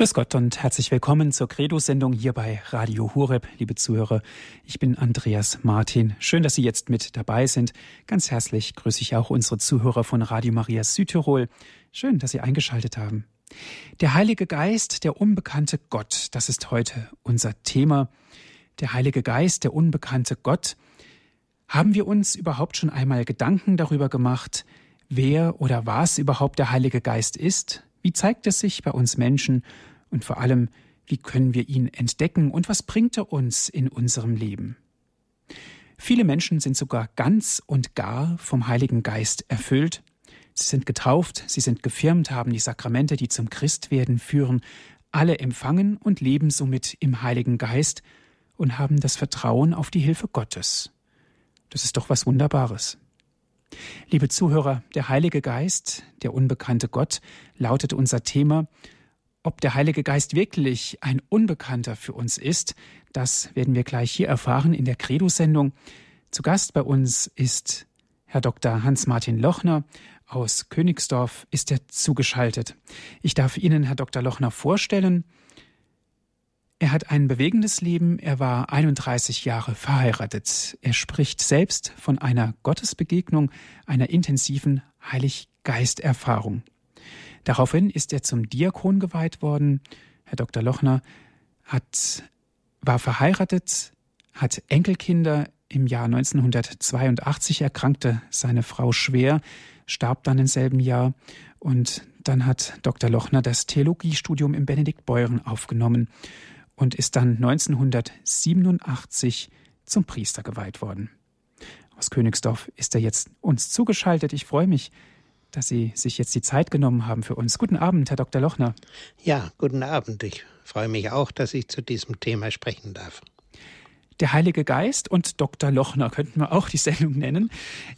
Grüß Gott und herzlich willkommen zur Credo-Sendung hier bei Radio Hureb, liebe Zuhörer. Ich bin Andreas Martin. Schön, dass Sie jetzt mit dabei sind. Ganz herzlich grüße ich auch unsere Zuhörer von Radio Maria Südtirol. Schön, dass Sie eingeschaltet haben. Der Heilige Geist, der unbekannte Gott, das ist heute unser Thema. Der Heilige Geist, der unbekannte Gott. Haben wir uns überhaupt schon einmal Gedanken darüber gemacht, wer oder was überhaupt der Heilige Geist ist? Wie zeigt es sich bei uns Menschen und vor allem, wie können wir ihn entdecken und was bringt er uns in unserem Leben? Viele Menschen sind sogar ganz und gar vom Heiligen Geist erfüllt. Sie sind getauft, sie sind gefirmt, haben die Sakramente, die zum Christwerden führen, alle empfangen und leben somit im Heiligen Geist und haben das Vertrauen auf die Hilfe Gottes. Das ist doch was Wunderbares. Liebe Zuhörer, der Heilige Geist, der unbekannte Gott, lautet unser Thema, ob der Heilige Geist wirklich ein Unbekannter für uns ist, das werden wir gleich hier erfahren in der Credo-Sendung. Zu Gast bei uns ist Herr Dr. Hans-Martin Lochner aus Königsdorf ist er zugeschaltet. Ich darf Ihnen Herr Dr. Lochner vorstellen. Er hat ein bewegendes Leben. Er war 31 Jahre verheiratet. Er spricht selbst von einer Gottesbegegnung, einer intensiven Heilig-Geist-Erfahrung. Daraufhin ist er zum Diakon geweiht worden. Herr Dr. Lochner hat, war verheiratet, hat Enkelkinder. Im Jahr 1982 erkrankte seine Frau schwer, starb dann im selben Jahr. Und dann hat Dr. Lochner das Theologiestudium im Benedikt Beuren aufgenommen und ist dann 1987 zum Priester geweiht worden. Aus Königsdorf ist er jetzt uns zugeschaltet. Ich freue mich, dass Sie sich jetzt die Zeit genommen haben für uns. Guten Abend, Herr Dr. Lochner. Ja, guten Abend. Ich freue mich auch, dass ich zu diesem Thema sprechen darf. Der Heilige Geist und Dr. Lochner könnten wir auch die Sendung nennen.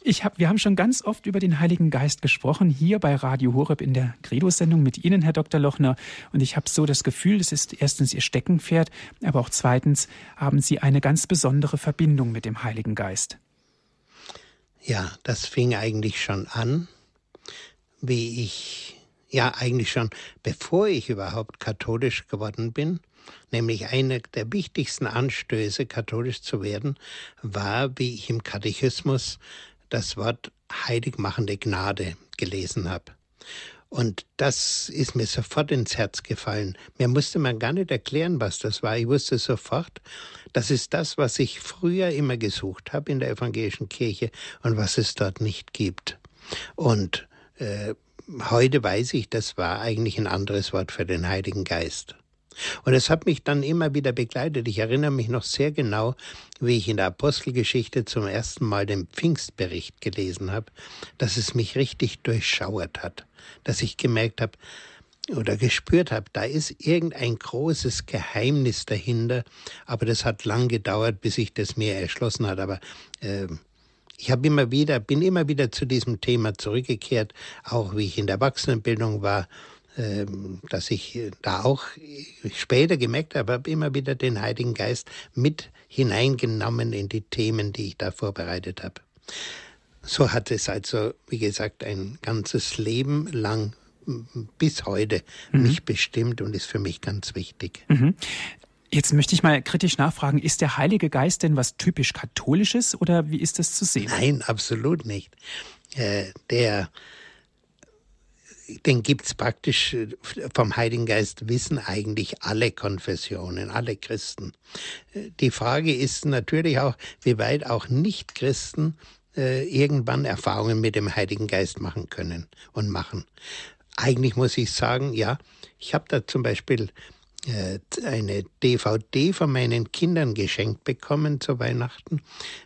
Ich hab, wir haben schon ganz oft über den Heiligen Geist gesprochen, hier bei Radio Horeb in der Credo-Sendung mit Ihnen, Herr Dr. Lochner. Und ich habe so das Gefühl, das ist erstens Ihr Steckenpferd, aber auch zweitens haben Sie eine ganz besondere Verbindung mit dem Heiligen Geist. Ja, das fing eigentlich schon an wie ich ja eigentlich schon bevor ich überhaupt katholisch geworden bin, nämlich einer der wichtigsten Anstöße, katholisch zu werden, war, wie ich im Katechismus das Wort heiligmachende Gnade gelesen habe. Und das ist mir sofort ins Herz gefallen. Mir musste man gar nicht erklären, was das war. Ich wusste sofort, das ist das, was ich früher immer gesucht habe in der evangelischen Kirche und was es dort nicht gibt. Und äh, heute weiß ich, das war eigentlich ein anderes Wort für den Heiligen Geist. Und es hat mich dann immer wieder begleitet. Ich erinnere mich noch sehr genau, wie ich in der Apostelgeschichte zum ersten Mal den Pfingstbericht gelesen habe, dass es mich richtig durchschauert hat, dass ich gemerkt habe oder gespürt habe, da ist irgendein großes Geheimnis dahinter, aber das hat lang gedauert, bis ich das mir erschlossen hat. Aber äh, ich habe immer wieder, bin immer wieder zu diesem Thema zurückgekehrt, auch wie ich in der Erwachsenenbildung war, ähm, dass ich da auch später gemerkt habe, habe immer wieder den Heiligen Geist mit hineingenommen in die Themen, die ich da vorbereitet habe. So hat es also, wie gesagt, ein ganzes Leben lang bis heute mhm. mich bestimmt und ist für mich ganz wichtig. Mhm. Jetzt möchte ich mal kritisch nachfragen, ist der Heilige Geist denn was typisch Katholisches oder wie ist das zu sehen? Nein, absolut nicht. Äh, der, den gibt's praktisch äh, vom Heiligen Geist wissen eigentlich alle Konfessionen, alle Christen. Äh, die Frage ist natürlich auch, wie weit auch Nicht-Christen irgendwann Erfahrungen mit dem Heiligen Geist machen können und machen. Eigentlich muss ich sagen, ja, ich habe da zum Beispiel eine DVD von meinen Kindern geschenkt bekommen zu Weihnachten,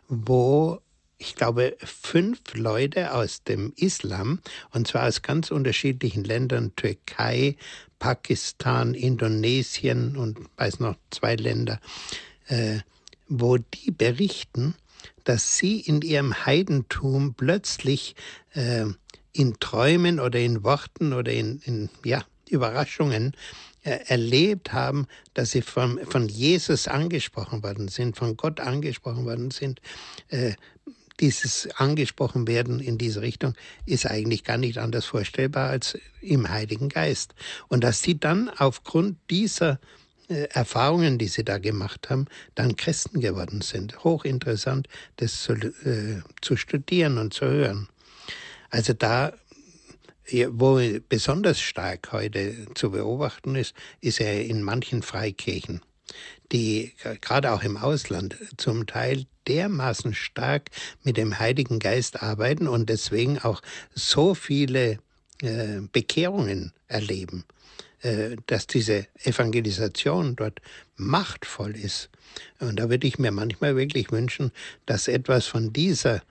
wo ich glaube, fünf Leute aus dem Islam, und zwar aus ganz unterschiedlichen Ländern, Türkei, Pakistan, Indonesien und weiß noch zwei Länder, äh, wo die berichten, dass sie in ihrem Heidentum plötzlich äh, in Träumen oder in Worten oder in, in ja, Überraschungen erlebt haben, dass sie von, von Jesus angesprochen worden sind, von Gott angesprochen worden sind, äh, dieses angesprochen werden in diese Richtung ist eigentlich gar nicht anders vorstellbar als im Heiligen Geist. Und dass sie dann aufgrund dieser äh, Erfahrungen, die sie da gemacht haben, dann Christen geworden sind. Hochinteressant, das zu, äh, zu studieren und zu hören. Also da, wo besonders stark heute zu beobachten ist, ist er in manchen Freikirchen die gerade auch im Ausland zum Teil dermaßen stark mit dem Heiligen Geist arbeiten und deswegen auch so viele äh, Bekehrungen erleben, äh, dass diese Evangelisation dort machtvoll ist. Und da würde ich mir manchmal wirklich wünschen, dass etwas von dieser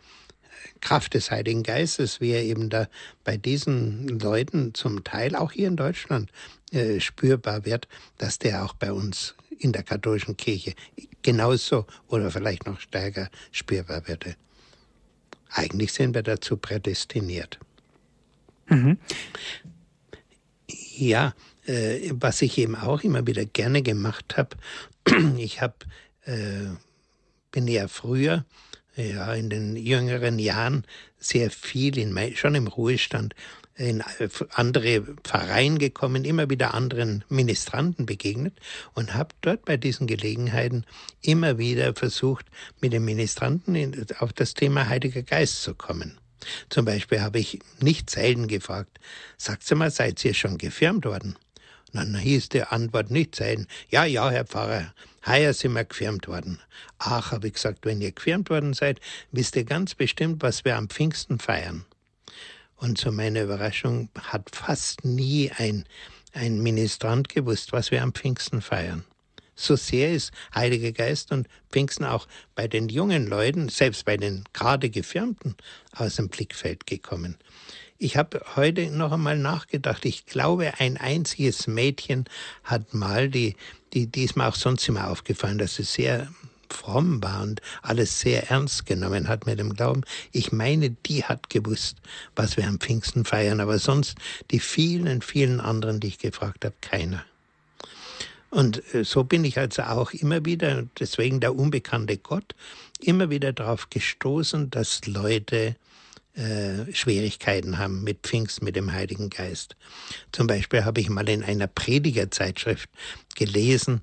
Kraft des Heiligen Geistes, wie er eben da bei diesen Leuten zum Teil auch hier in Deutschland äh, spürbar wird, dass der auch bei uns in der katholischen Kirche genauso oder vielleicht noch stärker spürbar würde. Eigentlich sind wir dazu prädestiniert. Mhm. Ja, äh, was ich eben auch immer wieder gerne gemacht habe, ich habe äh, bin ja früher ja in den jüngeren Jahren sehr viel in schon im Ruhestand in andere Pfarreien gekommen, immer wieder anderen Ministranten begegnet und habe dort bei diesen Gelegenheiten immer wieder versucht, mit den Ministranten auf das Thema Heiliger Geist zu kommen. Zum Beispiel habe ich nicht selten gefragt, sagt mal, seid ihr schon gefirmt worden? Und dann hieß die Antwort nicht selten, ja, ja, Herr Pfarrer, heuer sind wir gefirmt worden. Ach, habe ich gesagt, wenn ihr gefirmt worden seid, wisst ihr ganz bestimmt, was wir am Pfingsten feiern. Und zu meiner Überraschung hat fast nie ein, ein Ministrant gewusst, was wir am Pfingsten feiern. So sehr ist Heiliger Geist und Pfingsten auch bei den jungen Leuten, selbst bei den gerade Gefirmten, aus dem Blickfeld gekommen. Ich habe heute noch einmal nachgedacht. Ich glaube, ein einziges Mädchen hat mal, die, die, die ist mir auch sonst immer aufgefallen, dass sie sehr fromm war und alles sehr ernst genommen hat mit dem Glauben. Ich meine, die hat gewusst, was wir am Pfingsten feiern, aber sonst die vielen, vielen anderen, die ich gefragt habe, keiner. Und äh, so bin ich also auch immer wieder, deswegen der unbekannte Gott, immer wieder darauf gestoßen, dass Leute äh, Schwierigkeiten haben mit Pfingst, mit dem Heiligen Geist. Zum Beispiel habe ich mal in einer Predigerzeitschrift gelesen,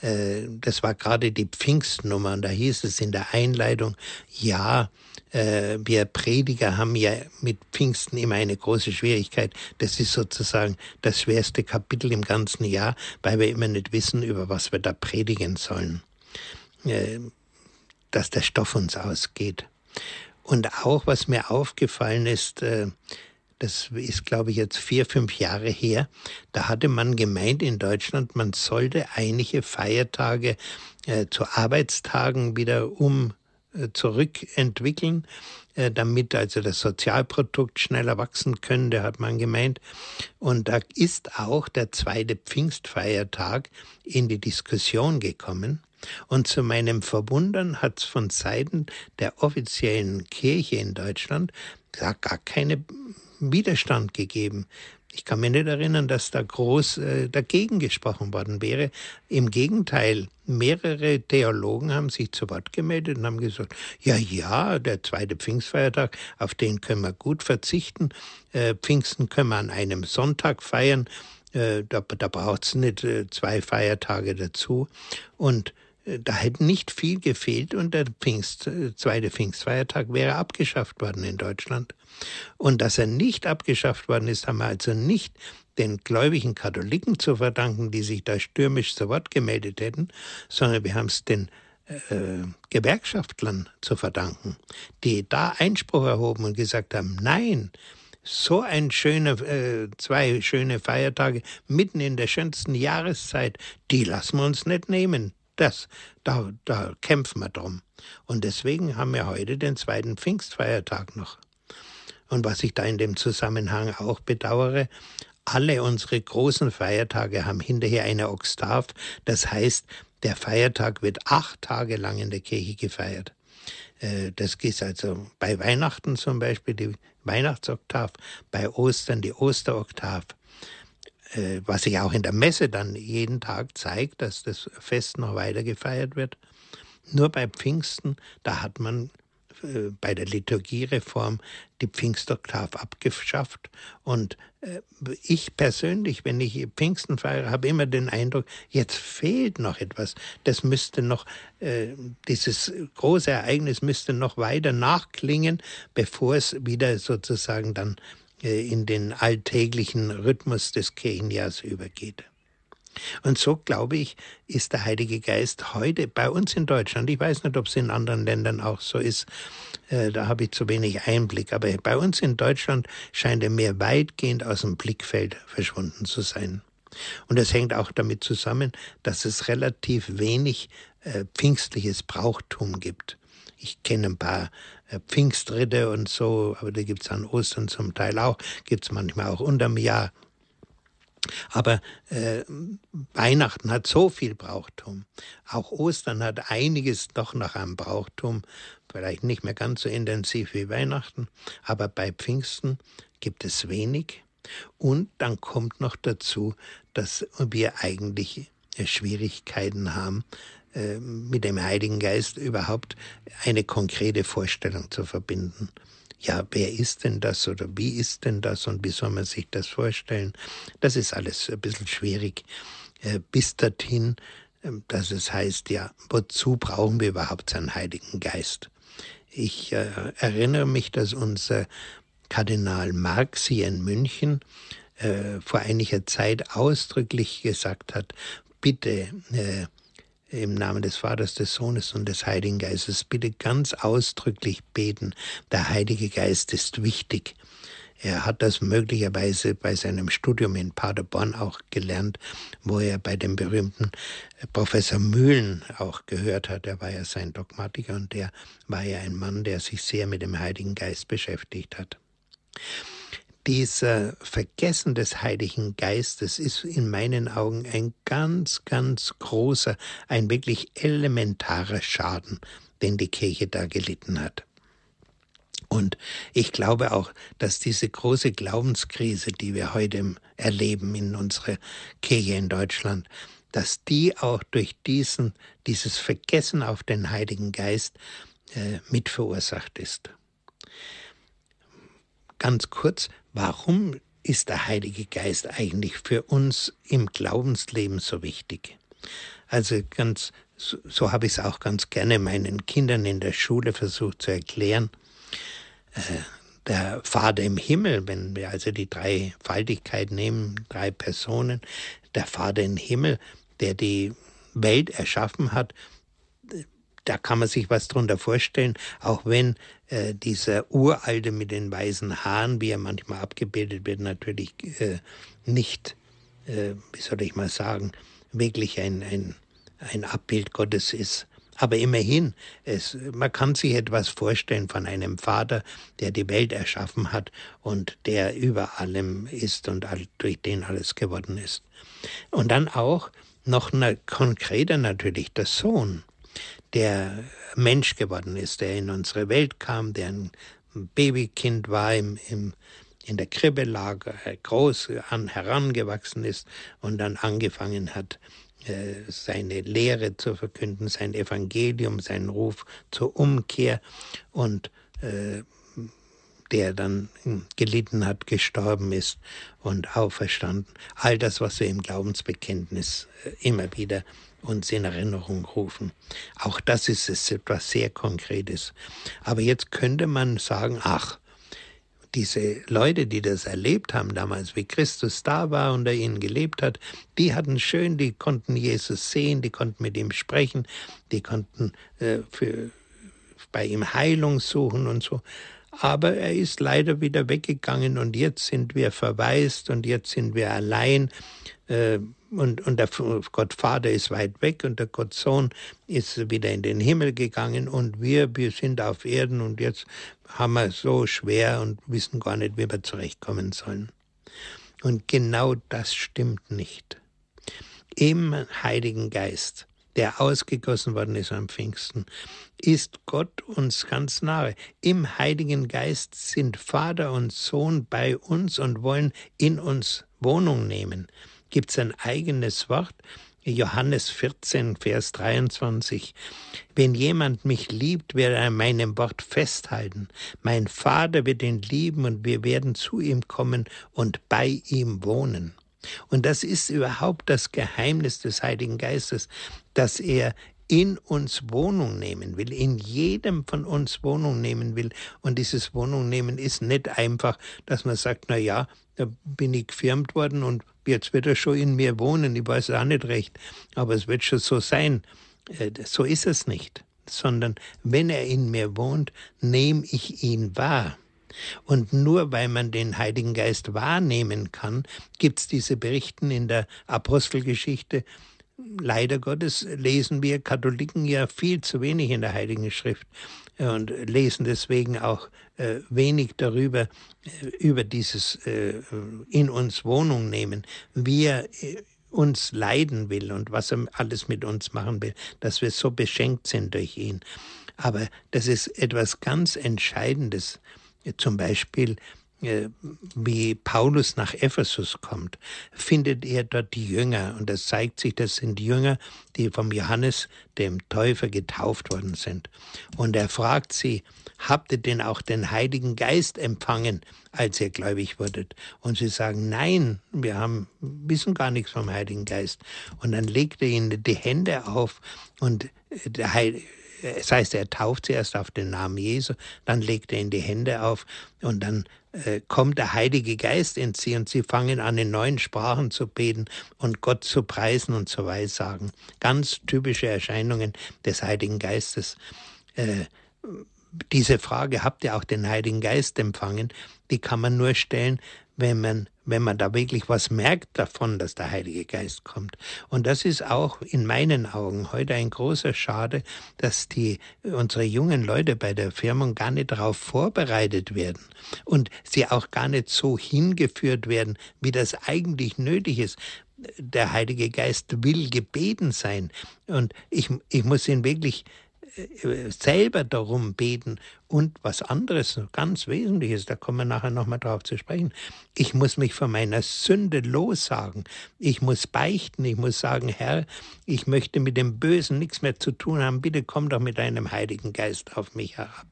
äh, das war gerade die Pfingstnummer und da hieß es in der Einleitung, ja, äh, wir Prediger haben ja mit Pfingsten immer eine große Schwierigkeit. Das ist sozusagen das schwerste Kapitel im ganzen Jahr, weil wir immer nicht wissen, über was wir da predigen sollen. Äh, dass der Stoff uns ausgeht. Und auch, was mir aufgefallen ist, das ist, glaube ich, jetzt vier, fünf Jahre her, da hatte man gemeint in Deutschland, man sollte einige Feiertage äh, zu Arbeitstagen wieder um äh, zurückentwickeln, äh, damit also das Sozialprodukt schneller wachsen könnte, hat man gemeint. Und da ist auch der zweite Pfingstfeiertag in die Diskussion gekommen. Und zu meinem Verwundern hat es von Seiten der offiziellen Kirche in Deutschland gar keine Widerstand gegeben. Ich kann mir nicht erinnern, dass da groß äh, dagegen gesprochen worden wäre. Im Gegenteil, mehrere Theologen haben sich zu Wort gemeldet und haben gesagt, ja, ja, der zweite Pfingstfeiertag, auf den können wir gut verzichten. Äh, Pfingsten können wir an einem Sonntag feiern. Äh, da da braucht es nicht äh, zwei Feiertage dazu. Und da hätte nicht viel gefehlt und der Pfingst, äh, zweite Pfingstfeiertag wäre abgeschafft worden in Deutschland. Und dass er nicht abgeschafft worden ist, haben wir also nicht den gläubigen Katholiken zu verdanken, die sich da stürmisch zu Wort gemeldet hätten, sondern wir haben es den äh, Gewerkschaftlern zu verdanken, die da Einspruch erhoben und gesagt haben, nein, so ein schöne, äh, zwei schöne Feiertage mitten in der schönsten Jahreszeit, die lassen wir uns nicht nehmen. Das, da, da kämpfen wir drum. Und deswegen haben wir heute den zweiten Pfingstfeiertag noch. Und was ich da in dem Zusammenhang auch bedauere, alle unsere großen Feiertage haben hinterher eine Oktav. Das heißt, der Feiertag wird acht Tage lang in der Kirche gefeiert. Äh, das ist also bei Weihnachten zum Beispiel die Weihnachtsoktav, bei Ostern die Osteroktav, was sich auch in der Messe dann jeden Tag zeigt, dass das Fest noch weiter gefeiert wird. Nur bei Pfingsten, da hat man äh, bei der Liturgiereform die Pfingstoktav abgeschafft. Und äh, ich persönlich, wenn ich Pfingsten feiere, habe immer den Eindruck, jetzt fehlt noch etwas. Das müsste noch, äh, dieses große Ereignis müsste noch weiter nachklingen, bevor es wieder sozusagen dann äh, in den alltäglichen Rhythmus des Kirchenjahrs übergeht. Und so, glaube ich, ist der Heilige Geist heute bei uns in Deutschland, ich weiß nicht, ob es in anderen Ländern auch so ist, äh, da habe ich zu wenig Einblick, aber bei uns in Deutschland scheint er mehr weitgehend aus dem Blickfeld verschwunden zu sein. Und das hängt auch damit zusammen, dass es relativ wenig äh, pfingstliches Brauchtum gibt. Ich kenne ein paar äh, Pfingstritte und so, aber da gibt es an Ostern zum Teil auch, gibt es manchmal auch unterm Jahr aber äh, Weihnachten hat so viel Brauchtum. Auch Ostern hat einiges doch noch am Brauchtum. Vielleicht nicht mehr ganz so intensiv wie Weihnachten, aber bei Pfingsten gibt es wenig. Und dann kommt noch dazu, dass wir eigentlich äh, Schwierigkeiten haben, äh, mit dem Heiligen Geist überhaupt eine konkrete Vorstellung zu verbinden ja, wer ist denn das oder wie ist denn das und wie soll man sich das vorstellen? Das ist alles ein bisschen schwierig. Äh, bis dorthin, ähm, dass es heißt, ja, wozu brauchen wir überhaupt seinen Heiligen Geist? Ich äh, erinnere mich, dass unser Kardinal Marx hier in München äh, vor einiger Zeit ausdrücklich gesagt hat, bitte äh, im Namen des Vaters, des Sohnes und des Heiligen Geistes bitte ganz ausdrücklich beten. Der Heilige Geist ist wichtig. Er hat das möglicherweise bei seinem Studium in Paderborn auch gelernt, wo er bei dem berühmten äh, Professor Mühlen auch gehört hat. Er war ja sein Dogmatiker und der war ja ein Mann, der sich sehr mit dem Heiligen Geist beschäftigt hat dieser Vergessen des Heiligen Geistes ist in meinen Augen ein ganz, ganz großer, ein wirklich elementarer Schaden, den die Kirche da gelitten hat. Und ich glaube auch, dass diese große Glaubenskrise, die wir heute erleben in unserer Kirche in Deutschland, dass die auch durch diesen, dieses Vergessen auf den Heiligen Geist äh, mit verursacht ist. Ganz kurz, Warum ist der Heilige Geist eigentlich für uns im Glaubensleben so wichtig? Also ganz, so, so habe ich es auch ganz gerne meinen Kindern in der Schule versucht zu erklären. Äh, der Vater im Himmel, wenn wir also die Dreifaltigkeit nehmen, drei Personen, der Vater im Himmel, der die Welt erschaffen hat, da kann man sich was drunter vorstellen, auch wenn äh, dieser Uralte mit den weißen Haaren, wie er manchmal abgebildet wird, natürlich äh, nicht, äh, wie soll ich mal sagen, wirklich ein, ein, ein Abbild Gottes ist. Aber immerhin, es, man kann sich etwas vorstellen von einem Vater, der die Welt erschaffen hat und der über allem ist und all, durch den alles geworden ist. Und dann auch noch konkreter natürlich der Sohn der Mensch geworden ist, der in unsere Welt kam, der ein Babykind war, im, im, in der Krippe lag, äh, groß an, herangewachsen ist und dann angefangen hat, äh, seine Lehre zu verkünden, sein Evangelium, seinen Ruf zur Umkehr und äh, der dann gelitten hat, gestorben ist und auferstanden. All das, was wir im Glaubensbekenntnis immer wieder uns in Erinnerung rufen. Auch das ist es etwas sehr Konkretes. Aber jetzt könnte man sagen, ach, diese Leute, die das erlebt haben damals, wie Christus da war und er ihnen gelebt hat, die hatten schön, die konnten Jesus sehen, die konnten mit ihm sprechen, die konnten äh, für, bei ihm Heilung suchen und so. Aber er ist leider wieder weggegangen und jetzt sind wir verwaist und jetzt sind wir allein. Äh, und, und der Gott Vater ist weit weg und der Gott Sohn ist wieder in den Himmel gegangen und wir, wir sind auf Erden und jetzt haben wir so schwer und wissen gar nicht, wie wir zurechtkommen sollen. Und genau das stimmt nicht. Im Heiligen Geist, der ausgegossen worden ist am Pfingsten, ist Gott uns ganz nahe. Im Heiligen Geist sind Vater und Sohn bei uns und wollen in uns Wohnung nehmen gibt es ein eigenes Wort, Johannes 14, Vers 23. Wenn jemand mich liebt, wird er an meinem Wort festhalten. Mein Vater wird ihn lieben und wir werden zu ihm kommen und bei ihm wohnen. Und das ist überhaupt das Geheimnis des Heiligen Geistes, dass er in uns Wohnung nehmen will, in jedem von uns Wohnung nehmen will. Und dieses Wohnung nehmen ist nicht einfach, dass man sagt, na ja, da bin ich gefirmt worden und jetzt wird er schon in mir wohnen. Ich weiß auch nicht recht, aber es wird schon so sein. Äh, so ist es nicht, sondern wenn er in mir wohnt, nehme ich ihn wahr. Und nur weil man den Heiligen Geist wahrnehmen kann, gibt es diese Berichten in der Apostelgeschichte, leider Gottes lesen wir Katholiken ja viel zu wenig in der Heiligen Schrift und lesen deswegen auch äh, wenig darüber, äh, über dieses äh, in uns Wohnung nehmen. Wir äh, uns leiden will und was er alles mit uns machen will, dass wir so beschenkt sind durch ihn. Aber das ist etwas ganz Entscheidendes. Zum Beispiel äh, wie Paulus nach Ephesus kommt, findet er dort die Jünger. Und es zeigt sich, das sind Jünger, die vom Johannes, dem Täufer, getauft worden sind. Und er fragt sie, habt ihr denn auch den Heiligen Geist empfangen, als ihr gläubig wurdet? Und sie sagen, nein, wir haben, wissen gar nichts vom Heiligen Geist. Und dann legt er ihnen die Hände auf und der Heilige das heißt, er tauft zuerst auf den Namen Jesu, dann legt er ihnen die Hände auf und dann äh, kommt der Heilige Geist in sie und sie fangen an, in neuen Sprachen zu beten und Gott zu preisen und zu weissagen. Ganz typische Erscheinungen des Heiligen Geistes. Äh, diese Frage, habt ihr auch den Heiligen Geist empfangen, die kann man nur stellen, wenn man, wenn man da wirklich was merkt davon, dass der Heilige Geist kommt. Und das ist auch in meinen Augen heute ein großer Schade, dass die, unsere jungen Leute bei der Firmung gar nicht darauf vorbereitet werden und sie auch gar nicht so hingeführt werden, wie das eigentlich nötig ist der Heilige Geist will gebeten sein. Und ich, ich muss ihn wirklich selber darum beten und was anderes, ganz Wesentliches, da kommen wir nachher nochmal drauf zu sprechen. Ich muss mich von meiner Sünde lossagen. Ich muss beichten. Ich muss sagen, Herr, ich möchte mit dem Bösen nichts mehr zu tun haben. Bitte komm doch mit deinem Heiligen Geist auf mich herab.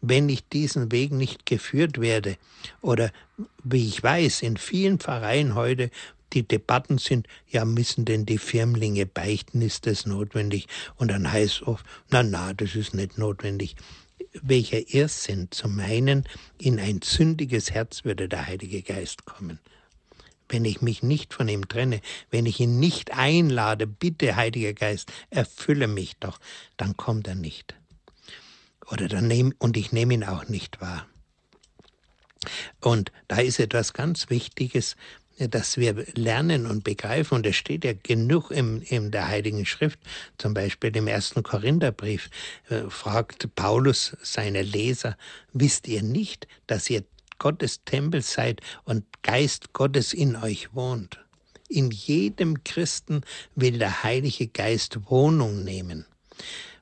Wenn ich diesen Weg nicht geführt werde oder wie ich weiß, in vielen Pfarreien heute die Debatten sind, ja, müssen denn die Firmlinge beichten, ist das notwendig? Und dann heißt oft, na, na, das ist nicht notwendig. Welcher Irrsinn, zu meinen, in ein sündiges Herz würde der Heilige Geist kommen. Wenn ich mich nicht von ihm trenne, wenn ich ihn nicht einlade, bitte, Heiliger Geist, erfülle mich doch, dann kommt er nicht. Oder dann nehm, und ich nehme ihn auch nicht wahr. Und da ist etwas ganz Wichtiges, dass wir lernen und begreifen, und es steht ja genug im, in der Heiligen Schrift, zum Beispiel im ersten Korintherbrief, äh, fragt Paulus seine Leser, wisst ihr nicht, dass ihr Gottes Tempel seid und Geist Gottes in euch wohnt? In jedem Christen will der Heilige Geist Wohnung nehmen.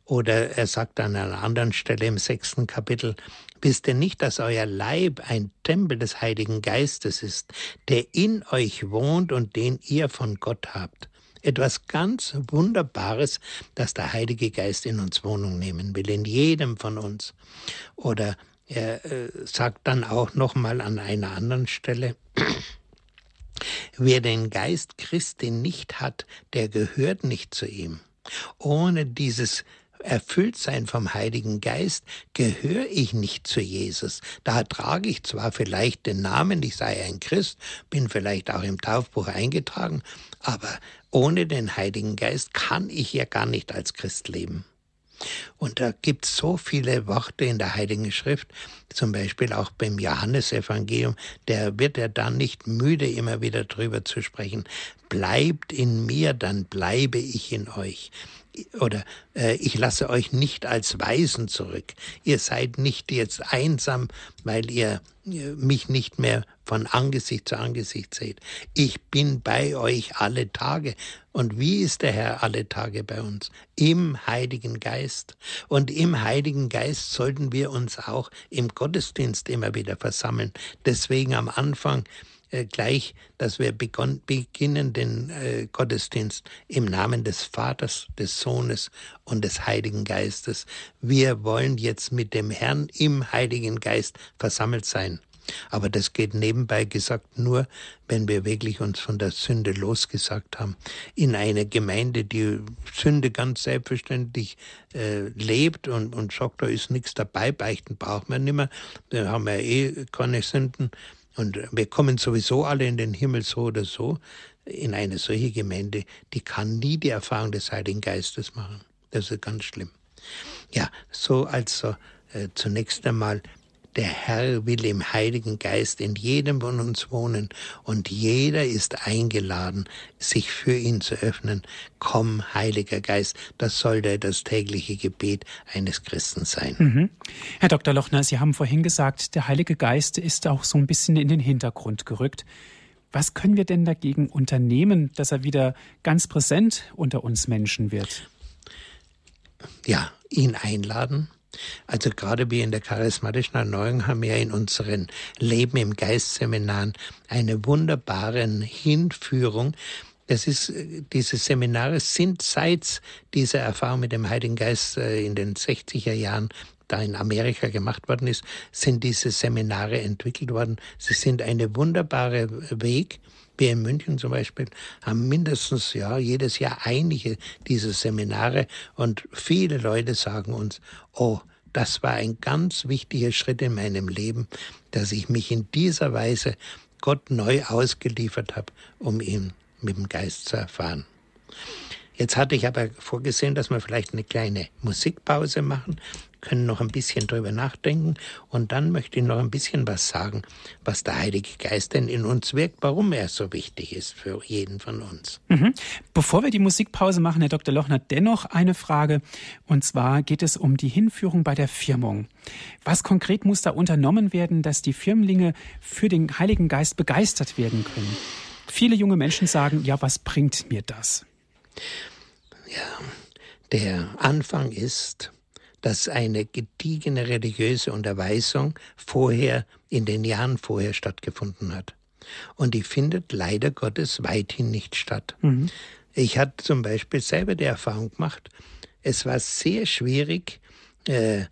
Oder er sagt an einer anderen Stelle im sechsten Kapitel, wisst ihr nicht, dass euer Leib ein Tempel des Heiligen Geistes ist, der in euch wohnt und den ihr von Gott habt? Etwas ganz Wunderbares, dass der Heilige Geist in uns Wohnung nehmen will, in jedem von uns. Oder er äh, sagt dann auch nochmal an einer anderen Stelle, wer den Geist Christi nicht hat, der gehört nicht zu ihm. Ohne dieses erfüllt sein vom Heiligen Geist, gehöre ich nicht zu Jesus. Da trage ich zwar vielleicht den Namen, ich sei ein Christ, bin vielleicht auch im Taufbuch eingetragen, aber ohne den Heiligen Geist kann ich ja gar nicht als Christ leben. Und da gibt es so viele Worte in der Heiligen Schrift, zum Beispiel auch beim Johannesevangelium, der wird ja dann nicht müde, immer wieder drüber zu sprechen. Bleibt in mir, dann bleibe ich in euch oder äh, ich lasse euch nicht als Weisen zurück. Ihr seid nicht jetzt einsam, weil ihr äh, mich nicht mehr von Angesicht zu Angesicht seht. Ich bin bei euch alle Tage. Und wie ist der Herr alle Tage bei uns? Im Heiligen Geist. Und im Heiligen Geist sollten wir uns auch im Gottesdienst immer wieder versammeln. Deswegen am Anfang äh, gleich, dass wir begon, beginnen den äh, Gottesdienst im Namen des Vaters, des Sohnes und des Heiligen Geistes. Wir wollen jetzt mit dem Herrn im Heiligen Geist versammelt sein. Aber das geht nebenbei gesagt nur, wenn wir wirklich uns von der Sünde losgesagt haben. In einer Gemeinde, die Sünde ganz selbstverständlich äh, lebt und, und sagt, da ist nichts dabei, beichten braucht man nicht mehr, da haben wir eh keine Sünden und wir kommen sowieso alle in den Himmel so oder so. In eine solche Gemeinde, die kann nie die Erfahrung des Heiligen Geistes machen. Das ist ganz schlimm. Ja, so also äh, zunächst einmal der Herr will im Heiligen Geist in jedem von uns wohnen und jeder ist eingeladen, sich für ihn zu öffnen. Komm, Heiliger Geist, das sollte das tägliche Gebet eines Christen sein. Mhm. Herr Dr. Lochner, Sie haben vorhin gesagt, der Heilige Geist ist auch so ein bisschen in den Hintergrund gerückt. Was können wir denn dagegen unternehmen, dass er wieder ganz präsent unter uns Menschen wird? Ja, ihn einladen, also gerade wir in der charismatischen Erneuerung haben ja in unseren Leben im Geistseminaren eine wunderbare Hinführung. Das ist, diese Seminare sind seit dieser Erfahrung mit dem Heiligen Geist äh, in den 60er Jahren da in Amerika gemacht worden ist, sind diese Seminare entwickelt worden. Sie sind eine wunderbare Weg. Wir in München zum Beispiel haben mindestens ja jedes Jahr einige dieser Seminare und viele Leute sagen uns, oh, das war ein ganz wichtiger Schritt in meinem Leben, dass ich mich in dieser Weise Gott neu ausgeliefert habe, um ihn mit dem Geist zu erfahren. Jetzt hatte ich aber vorgesehen, dass wir vielleicht eine kleine Musikpause machen können noch ein bisschen drüber nachdenken und dann möchte ich noch ein bisschen was sagen, was der Heilige Geist denn in uns wirkt, warum er so wichtig ist für jeden von uns. Mhm. Bevor wir die Musikpause machen, Herr Dr. Lochner, dennoch eine Frage und zwar geht es um die Hinführung bei der Firmung. Was konkret muss da unternommen werden, dass die Firmlinge für den Heiligen Geist begeistert werden können? Viele junge Menschen sagen, ja, was bringt mir das? Ja, der Anfang ist, dass eine gediegene religiöse Unterweisung vorher, in den Jahren vorher stattgefunden hat. Und die findet leider Gottes weithin nicht statt. Mhm. Ich hatte zum Beispiel selber die Erfahrung gemacht, es war sehr schwierig, äh,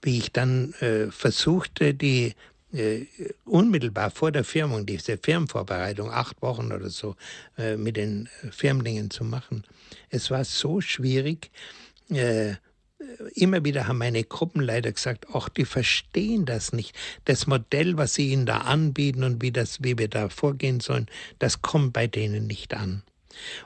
wie ich dann äh, versuchte, die äh, unmittelbar vor der Firmung, diese Firmenvorbereitung, acht Wochen oder so, äh, mit den Firmlingen zu machen. Es war so schwierig, äh, immer wieder haben meine Gruppenleiter gesagt, ach, die verstehen das nicht. Das Modell, was sie ihnen da anbieten und wie, das, wie wir da vorgehen sollen, das kommt bei denen nicht an.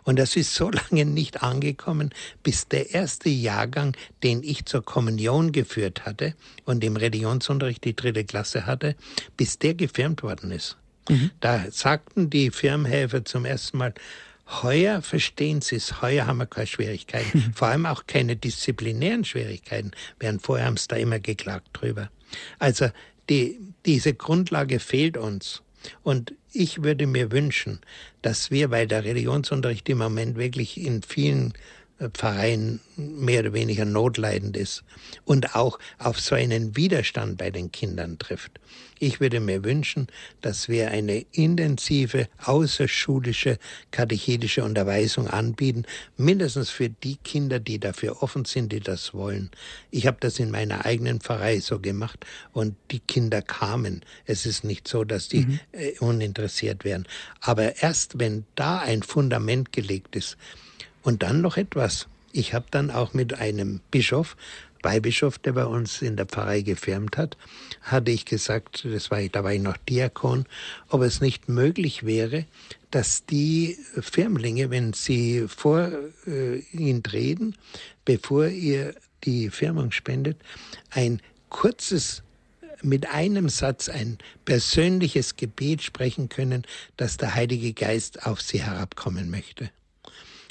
Und das ist so lange nicht angekommen, bis der erste Jahrgang, den ich zur Kommunion geführt hatte und im Religionsunterricht die dritte Klasse hatte, bis der gefirmt worden ist. Mhm. Da sagten die Firmhelfer zum ersten Mal, Heuer verstehen Sie es, heuer haben wir keine Schwierigkeiten, mhm. vor allem auch keine disziplinären Schwierigkeiten, während vorher haben sie da immer geklagt drüber. Also die, diese Grundlage fehlt uns. Und ich würde mir wünschen, dass wir, weil der Religionsunterricht im Moment wirklich in vielen Pfarreien mehr oder weniger notleidend ist und auch auf so einen Widerstand bei den Kindern trifft. Ich würde mir wünschen, dass wir eine intensive außerschulische katechetische Unterweisung anbieten, mindestens für die Kinder, die dafür offen sind, die das wollen. Ich habe das in meiner eigenen Pfarrei so gemacht und die Kinder kamen. Es ist nicht so, dass die mhm. äh, uninteressiert werden. Aber erst wenn da ein Fundament gelegt ist, und dann noch etwas. Ich habe dann auch mit einem Bischof, Weihbischof, der bei uns in der Pfarrei gefirmt hat, hatte ich gesagt, das war, da war ich noch Diakon, ob es nicht möglich wäre, dass die Firmlinge, wenn sie vor äh, ihn treten, bevor ihr die Firmung spendet, ein kurzes mit einem Satz ein persönliches Gebet sprechen können, dass der Heilige Geist auf sie herabkommen möchte.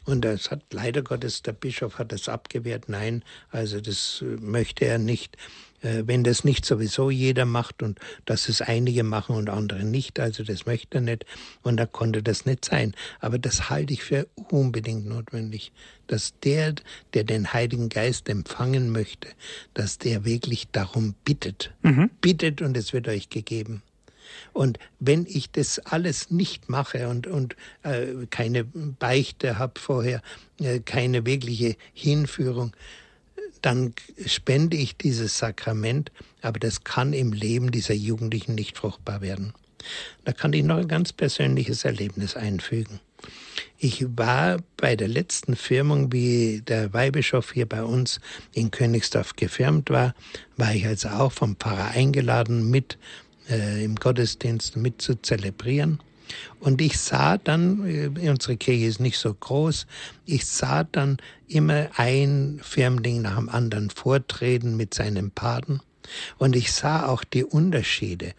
Und das hat leider Gottes, der Bischof hat das abgewehrt. Nein, also das äh, möchte er nicht. Äh, wenn das nicht sowieso jeder macht und dass es einige machen und andere nicht, also das möchte er nicht. Und da konnte das nicht sein. Aber das halte ich für unbedingt notwendig, dass der, der den Heiligen Geist empfangen möchte, dass der wirklich darum bittet. Mhm. Bittet und es wird euch gegeben. Und wenn ich das alles nicht mache und, und äh, keine Beichte habe vorher, äh, keine wirkliche Hinführung, dann spende ich dieses Sakrament, aber das kann im Leben dieser Jugendlichen nicht fruchtbar werden. Da kann ich noch ein ganz persönliches Erlebnis einfügen. Ich war bei der letzten Firmung, wie der Weihbischof hier bei uns in Königsdorf gefirmt war, war ich also auch vom Pfarrer eingeladen, mit äh, im Gottesdienst mit zu zelebrieren. Und ich sah dann, äh, unsere Kirche ist nicht so groß, ich sah dann immer ein Firmling nach dem anderen vortreten mit seinem Paten. Und ich sah auch die Unterschiede,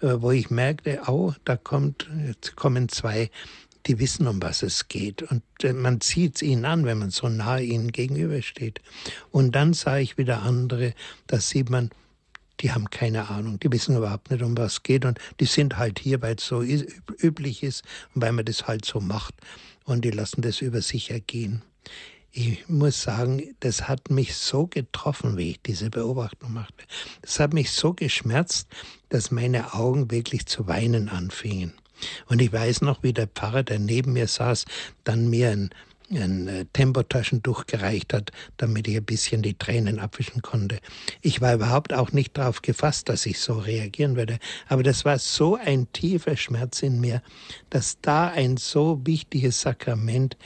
äh, wo ich merkte, oh, da kommt, jetzt kommen zwei, die wissen, um was es geht. Und äh, man sieht es ihnen an, wenn man so nahe ihnen gegenübersteht. Und dann sah ich wieder andere, da sieht man, die haben keine Ahnung, die wissen überhaupt nicht, um was es geht. Und die sind halt hier, weil es so üblich ist und weil man das halt so macht. Und die lassen das über sich ergehen ich muss sagen, das hat mich so getroffen, wie ich diese Beobachtung machte. Das hat mich so geschmerzt, dass meine Augen wirklich zu weinen anfingen. Und ich weiß noch, wie der Pfarrer, der neben mir saß, dann mir ein, ein äh, Tempotaschentuch gereicht hat, damit ich ein bisschen die Tränen abwischen konnte. Ich war überhaupt auch nicht darauf gefasst, dass ich so reagieren würde. Aber das war so ein tiefer Schmerz in mir, dass da ein so wichtiges Sakrament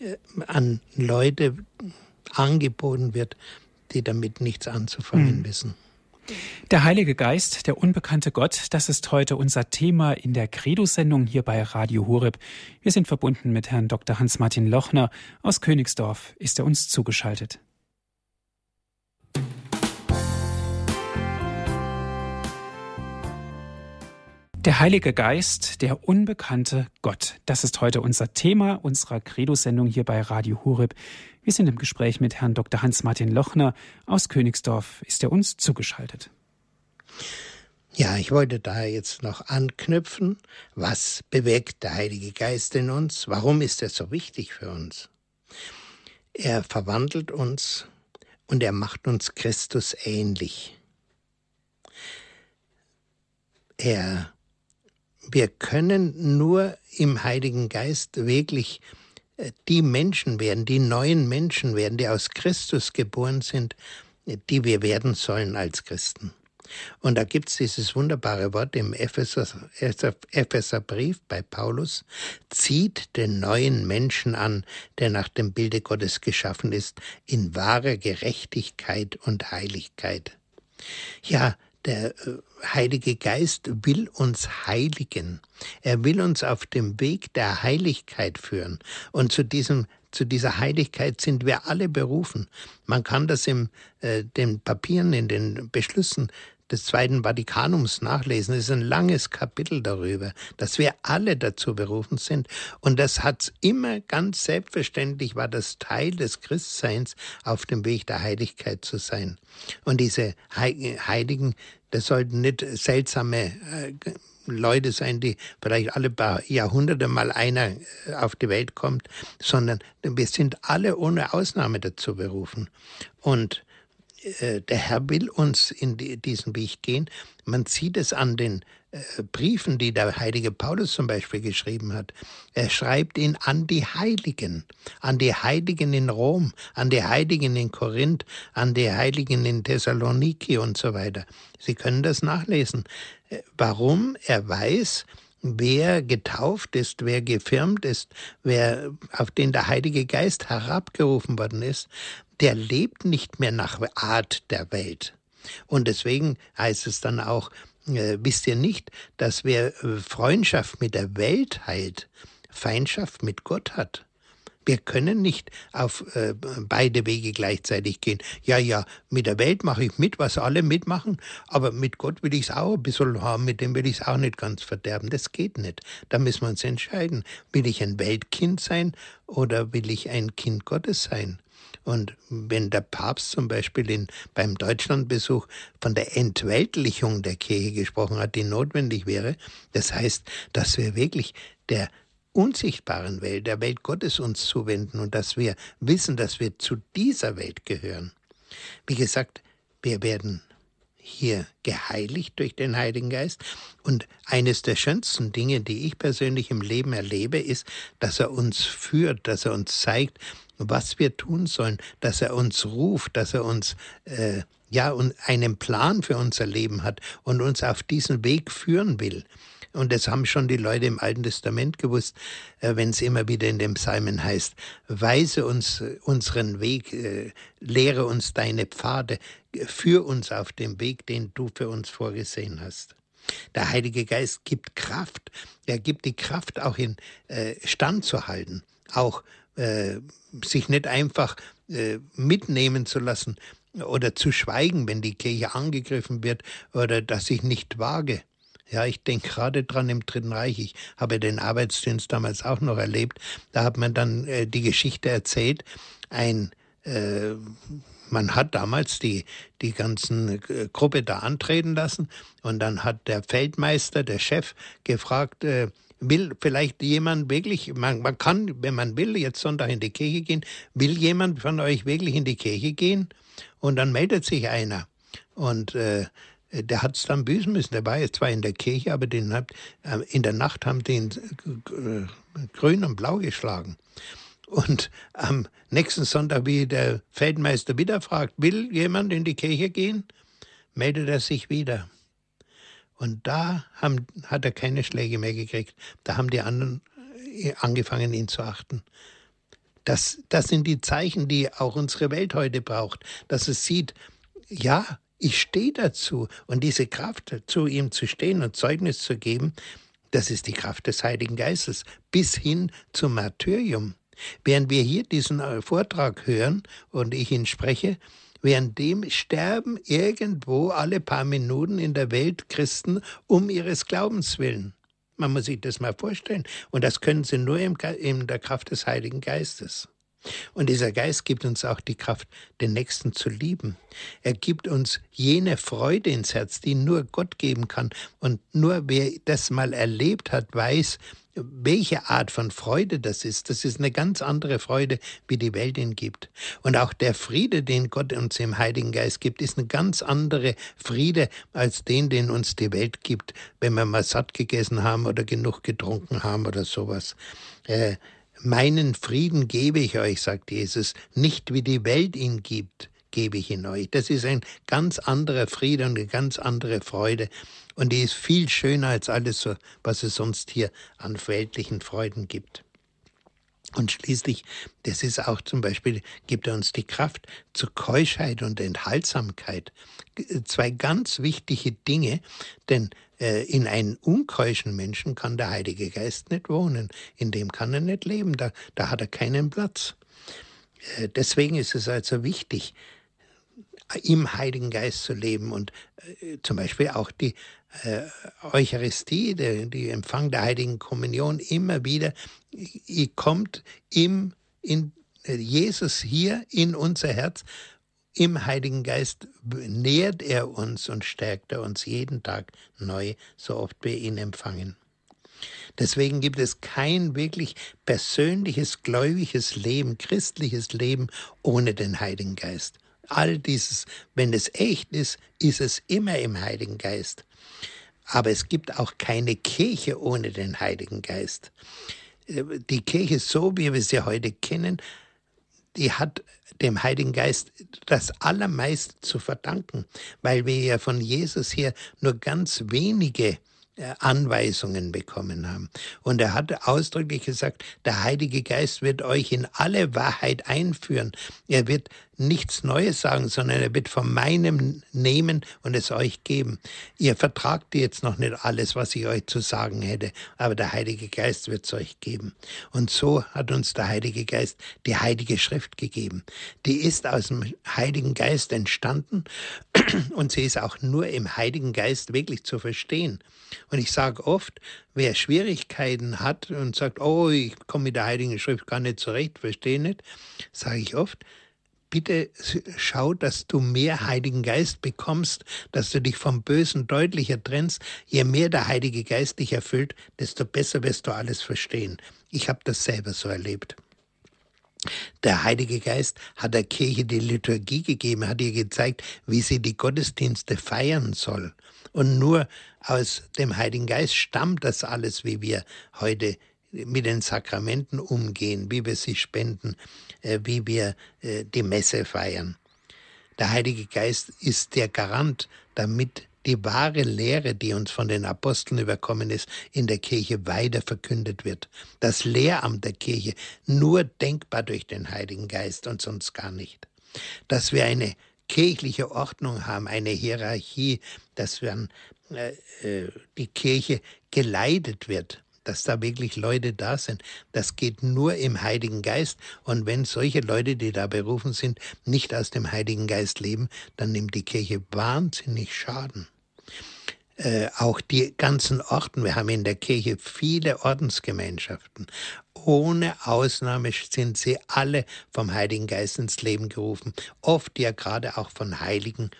äh, an Leute angeboten wird, die damit nichts anzufangen mhm. wissen. Der Heilige Geist, der unbekannte Gott, das ist heute unser Thema in der Credo-Sendung hier bei Radio Horeb. Wir sind verbunden mit Herrn Dr. Hans-Martin Lochner aus Königsdorf. Ist er uns zugeschaltet? Der Heilige Geist, der unbekannte Gott. Das ist heute unser Thema unserer Credo-Sendung hier bei Radio Hureb. Wir sind im Gespräch mit Herrn Dr. Hans-Martin Lochner aus Königsdorf. Ist er uns zugeschaltet? Ja, ich wollte da jetzt noch anknüpfen. Was bewegt der Heilige Geist in uns? Warum ist er so wichtig für uns? Er verwandelt uns und er macht uns Christus ähnlich. Er wir können nur im Heiligen Geist wirklich äh, die Menschen werden, die neuen Menschen werden, die aus Christus geboren sind, die wir werden sollen als Christen. Und da gibt es dieses wunderbare Wort im Epheser, Epheserbrief bei Paulus, zieht den neuen Menschen an, der nach dem Bilde Gottes geschaffen ist, in wahrer Gerechtigkeit und Heiligkeit. Ja, der äh, Heilige Geist will uns heiligen. Er will uns auf dem Weg der Heiligkeit führen. Und zu diesem zu dieser Heiligkeit sind wir alle berufen. Man kann das in äh, den Papieren, in den Beschlüssen des Zweiten Vatikanums nachlesen. Es ist ein langes Kapitel darüber, dass wir alle dazu berufen sind. Und das hat immer ganz selbstverständlich war das Teil des Christseins, auf dem Weg der Heiligkeit zu sein. Und diese Heiligen, das sollten nicht seltsame äh, Leute sein, die vielleicht alle paar Jahrhunderte mal einer äh, auf die Welt kommt, sondern wir sind alle ohne Ausnahme dazu berufen. Und äh, der Herr will uns in diesen Weg gehen. Man sieht es an den äh, Briefen, die der heilige Paulus zum Beispiel geschrieben hat. Er schreibt ihn an die Heiligen, an die Heiligen in Rom, an die Heiligen in Korinth, an die Heiligen in Thessaloniki und so weiter. Sie können das nachlesen. Äh, warum? Er weiß, wer getauft ist, wer gefirmt ist, wer auf den der Heilige Geist herabgerufen worden ist, der lebt nicht mehr nach Art der Welt. Und deswegen heißt es dann auch, äh, wisst ihr nicht, dass wer äh, Freundschaft mit der Welt heilt, Feindschaft mit Gott hat. Wir können nicht auf äh, beide Wege gleichzeitig gehen. Ja, ja, mit der Welt mache ich mit, was alle mitmachen, aber mit Gott will ich es auch ein bisschen haben, mit dem will ich es auch nicht ganz verderben. Das geht nicht. Da müssen wir uns entscheiden. Will ich ein Weltkind sein oder will ich ein Kind Gottes sein? Und wenn der Papst zum Beispiel in, beim Deutschlandbesuch von der Entweltlichung der Kirche gesprochen hat, die notwendig wäre, das heißt, dass wir wirklich der unsichtbaren Welt, der Welt Gottes uns zuwenden und dass wir wissen, dass wir zu dieser Welt gehören. Wie gesagt, wir werden hier geheiligt durch den Heiligen Geist. Und eines der schönsten Dinge, die ich persönlich im Leben erlebe, ist, dass er uns führt, dass er uns zeigt, was wir tun sollen, dass er uns ruft, dass er uns äh, ja und einen Plan für unser Leben hat und uns auf diesen Weg führen will. Und das haben schon die Leute im Alten Testament gewusst, äh, wenn es immer wieder in dem Psalmen heißt, weise uns äh, unseren Weg, äh, lehre uns deine Pfade, führ uns auf dem Weg, den du für uns vorgesehen hast. Der Heilige Geist gibt Kraft. Er gibt die Kraft, auch in Stand zu halten, auch sich nicht einfach mitnehmen zu lassen oder zu schweigen, wenn die Kirche angegriffen wird oder dass ich nicht wage. Ja, ich denke gerade dran im Dritten Reich. Ich habe den Arbeitsdienst damals auch noch erlebt. Da hat man dann äh, die Geschichte erzählt. Ein äh, man hat damals die, die ganzen äh, Gruppe da antreten lassen und dann hat der Feldmeister, der Chef, gefragt, äh, will vielleicht jemand wirklich, man, man kann, wenn man will, jetzt Sonntag in die Kirche gehen, will jemand von euch wirklich in die Kirche gehen? Und dann meldet sich einer. Und äh, der hat es dann büßen müssen. Der war jetzt zwar in der Kirche, aber den hat, äh, in der Nacht haben den äh, grün und blau geschlagen. Und am nächsten Sonntag, wie der Feldmeister wieder fragt, will jemand in die Kirche gehen, meldet er sich wieder. Und da haben, hat er keine Schläge mehr gekriegt. Da haben die anderen angefangen, ihn zu achten. Das, das sind die Zeichen, die auch unsere Welt heute braucht, dass es sieht, ja, ich stehe dazu. Und diese Kraft, zu ihm zu stehen und Zeugnis zu geben, das ist die Kraft des Heiligen Geistes, bis hin zum Martyrium. Während wir hier diesen äh, Vortrag hören und ich ihn spreche, währenddem sterben irgendwo alle paar Minuten in der Welt Christen um ihres Glaubens willen. Man muss sich das mal vorstellen. Und das können sie nur in der Kraft des Heiligen Geistes. Und dieser Geist gibt uns auch die Kraft, den Nächsten zu lieben. Er gibt uns jene Freude ins Herz, die nur Gott geben kann. Und nur wer das mal erlebt hat, weiß, welche Art von Freude das ist. Das ist eine ganz andere Freude, wie die Welt ihn gibt. Und auch der Friede, den Gott uns im Heiligen Geist gibt, ist eine ganz andere Friede als den, den uns die Welt gibt, wenn wir mal satt gegessen haben oder genug getrunken haben oder sowas. Äh, Meinen Frieden gebe ich euch, sagt Jesus, nicht wie die Welt ihn gibt, gebe ich ihn euch. Das ist ein ganz anderer Friede und eine ganz andere Freude. Und die ist viel schöner als alles, was es sonst hier an weltlichen Freuden gibt. Und schließlich, das ist auch zum Beispiel, gibt er uns die Kraft zur Keuschheit und Enthaltsamkeit. Zwei ganz wichtige Dinge, denn äh, in einem unkeuschen Menschen kann der Heilige Geist nicht wohnen. In dem kann er nicht leben. Da, da hat er keinen Platz. Äh, deswegen ist es also wichtig, im Heiligen Geist zu leben und äh, zum Beispiel auch die äh, Eucharistie, der, die Empfang der Heiligen Kommunion immer wieder, ihr kommt im, in Jesus hier in unser Herz im Heiligen Geist nährt er uns und stärkt er uns jeden Tag neu, so oft wir ihn empfangen. Deswegen gibt es kein wirklich persönliches, gläubiges Leben, christliches Leben ohne den Heiligen Geist. All dieses, wenn es echt ist, ist es immer im Heiligen Geist. Aber es gibt auch keine Kirche ohne den Heiligen Geist. Die Kirche, so wie wir sie heute kennen, die hat dem Heiligen Geist das Allermeiste zu verdanken, weil wir ja von Jesus hier nur ganz wenige äh, Anweisungen bekommen haben. Und er hat ausdrücklich gesagt, der Heilige Geist wird euch in alle Wahrheit einführen. Er wird nichts Neues sagen, sondern er wird von meinem nehmen und es euch geben. Ihr vertragt jetzt noch nicht alles, was ich euch zu sagen hätte, aber der Heilige Geist wird es euch geben. Und so hat uns der Heilige Geist die Heilige Schrift gegeben. Die ist aus dem Heiligen Geist entstanden und sie ist auch nur im Heiligen Geist wirklich zu verstehen. Und ich sage oft, wer Schwierigkeiten hat und sagt, oh, ich komme mit der Heiligen Schrift gar nicht zurecht, verstehe nicht, sage ich oft, bitte schau, dass du mehr Heiligen Geist bekommst, dass du dich vom Bösen deutlicher trennst. Je mehr der Heilige Geist dich erfüllt, desto besser wirst du alles verstehen. Ich habe das selber so erlebt. Der Heilige Geist hat der Kirche die Liturgie gegeben, hat ihr gezeigt, wie sie die Gottesdienste feiern soll. Und nur aus dem Heiligen Geist stammt das alles, wie wir heute mit den Sakramenten umgehen, wie wir sie spenden, äh, wie wir äh, die Messe feiern. Der Heilige Geist ist der Garant, damit die wahre Lehre, die uns von den Aposteln überkommen ist, in der Kirche weiter verkündet wird. Das Lehramt der Kirche nur denkbar durch den Heiligen Geist und sonst gar nicht. Dass wir eine kirchliche Ordnung haben, eine Hierarchie, dass wir, äh, äh die Kirche geleitet wird dass da wirklich Leute da sind. Das geht nur im Heiligen Geist. Und wenn solche Leute, die da berufen sind, nicht aus dem Heiligen Geist leben, dann nimmt die Kirche wahnsinnig Schaden. Äh, auch die ganzen Orden, wir haben in der Kirche viele Ordensgemeinschaften. Ohne Ausnahme sind sie alle vom Heiligen Geist ins Leben gerufen. Oft ja gerade auch von Heiligen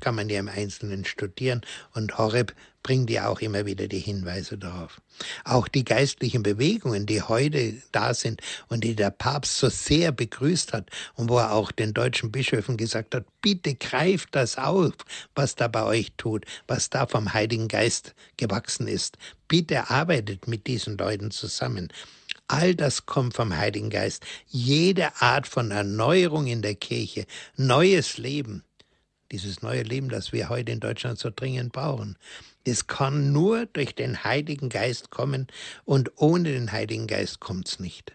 kann man ja im Einzelnen studieren. Und Horeb bringt ja auch immer wieder die Hinweise darauf. Auch die geistlichen Bewegungen, die heute da sind und die der Papst so sehr begrüßt hat und wo er auch den deutschen Bischöfen gesagt hat, bitte greift das auf, was da bei euch tut, was da vom Heiligen Geist gewachsen ist. Bitte arbeitet mit diesen Leuten zusammen. All das kommt vom Heiligen Geist. Jede Art von Erneuerung in der Kirche, neues Leben, dieses neue Leben, das wir heute in Deutschland so dringend brauchen. Es kann nur durch den Heiligen Geist kommen und ohne den Heiligen Geist kommt es nicht.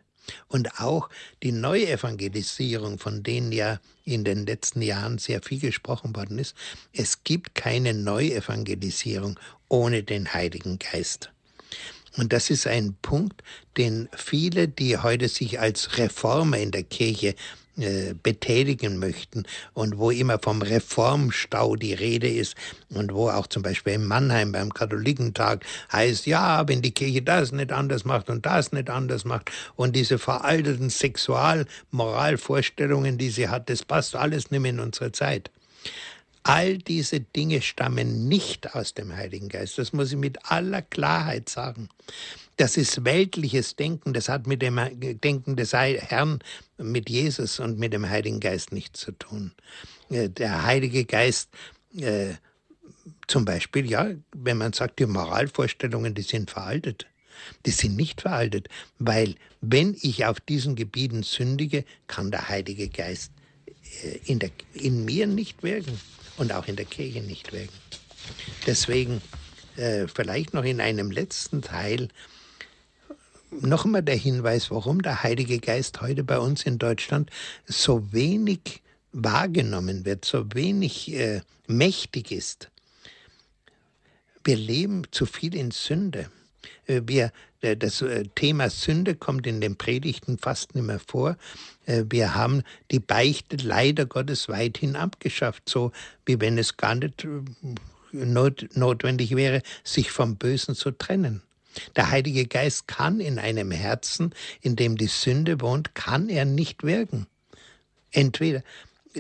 Und auch die Neuevangelisierung, von denen ja in den letzten Jahren sehr viel gesprochen worden ist, es gibt keine Neuevangelisierung ohne den Heiligen Geist. Und das ist ein Punkt, den viele, die heute sich als Reformer in der Kirche äh, betätigen möchten und wo immer vom Reformstau die Rede ist und wo auch zum Beispiel in Mannheim beim Katholikentag heißt, ja, wenn die Kirche das nicht anders macht und das nicht anders macht und diese veralteten Sexualmoralvorstellungen, die sie hat, das passt alles nicht mehr in unsere Zeit. All diese Dinge stammen nicht aus dem Heiligen Geist. Das muss ich mit aller Klarheit sagen. Das ist weltliches Denken, das hat mit dem Denken des Herrn, mit Jesus und mit dem Heiligen Geist nichts zu tun. Äh, der Heilige Geist, äh, zum Beispiel, ja, wenn man sagt, die Moralvorstellungen, die sind veraltet. Die sind nicht veraltet, weil wenn ich auf diesen Gebieten sündige, kann der Heilige Geist äh, in, der, in mir nicht wirken und auch in der Kirche nicht wirken. Deswegen äh, vielleicht noch in einem letzten Teil noch einmal der Hinweis, warum der Heilige Geist heute bei uns in Deutschland so wenig wahrgenommen wird, so wenig äh, mächtig ist. Wir leben zu viel in Sünde. Äh, wir, äh, das äh, Thema Sünde kommt in den Predigten fast nicht mehr vor. Wir haben die Beichte leider Gottes weithin abgeschafft, so wie wenn es gar nicht notwendig wäre, sich vom Bösen zu trennen. Der Heilige Geist kann in einem Herzen, in dem die Sünde wohnt, kann er nicht wirken. Entweder,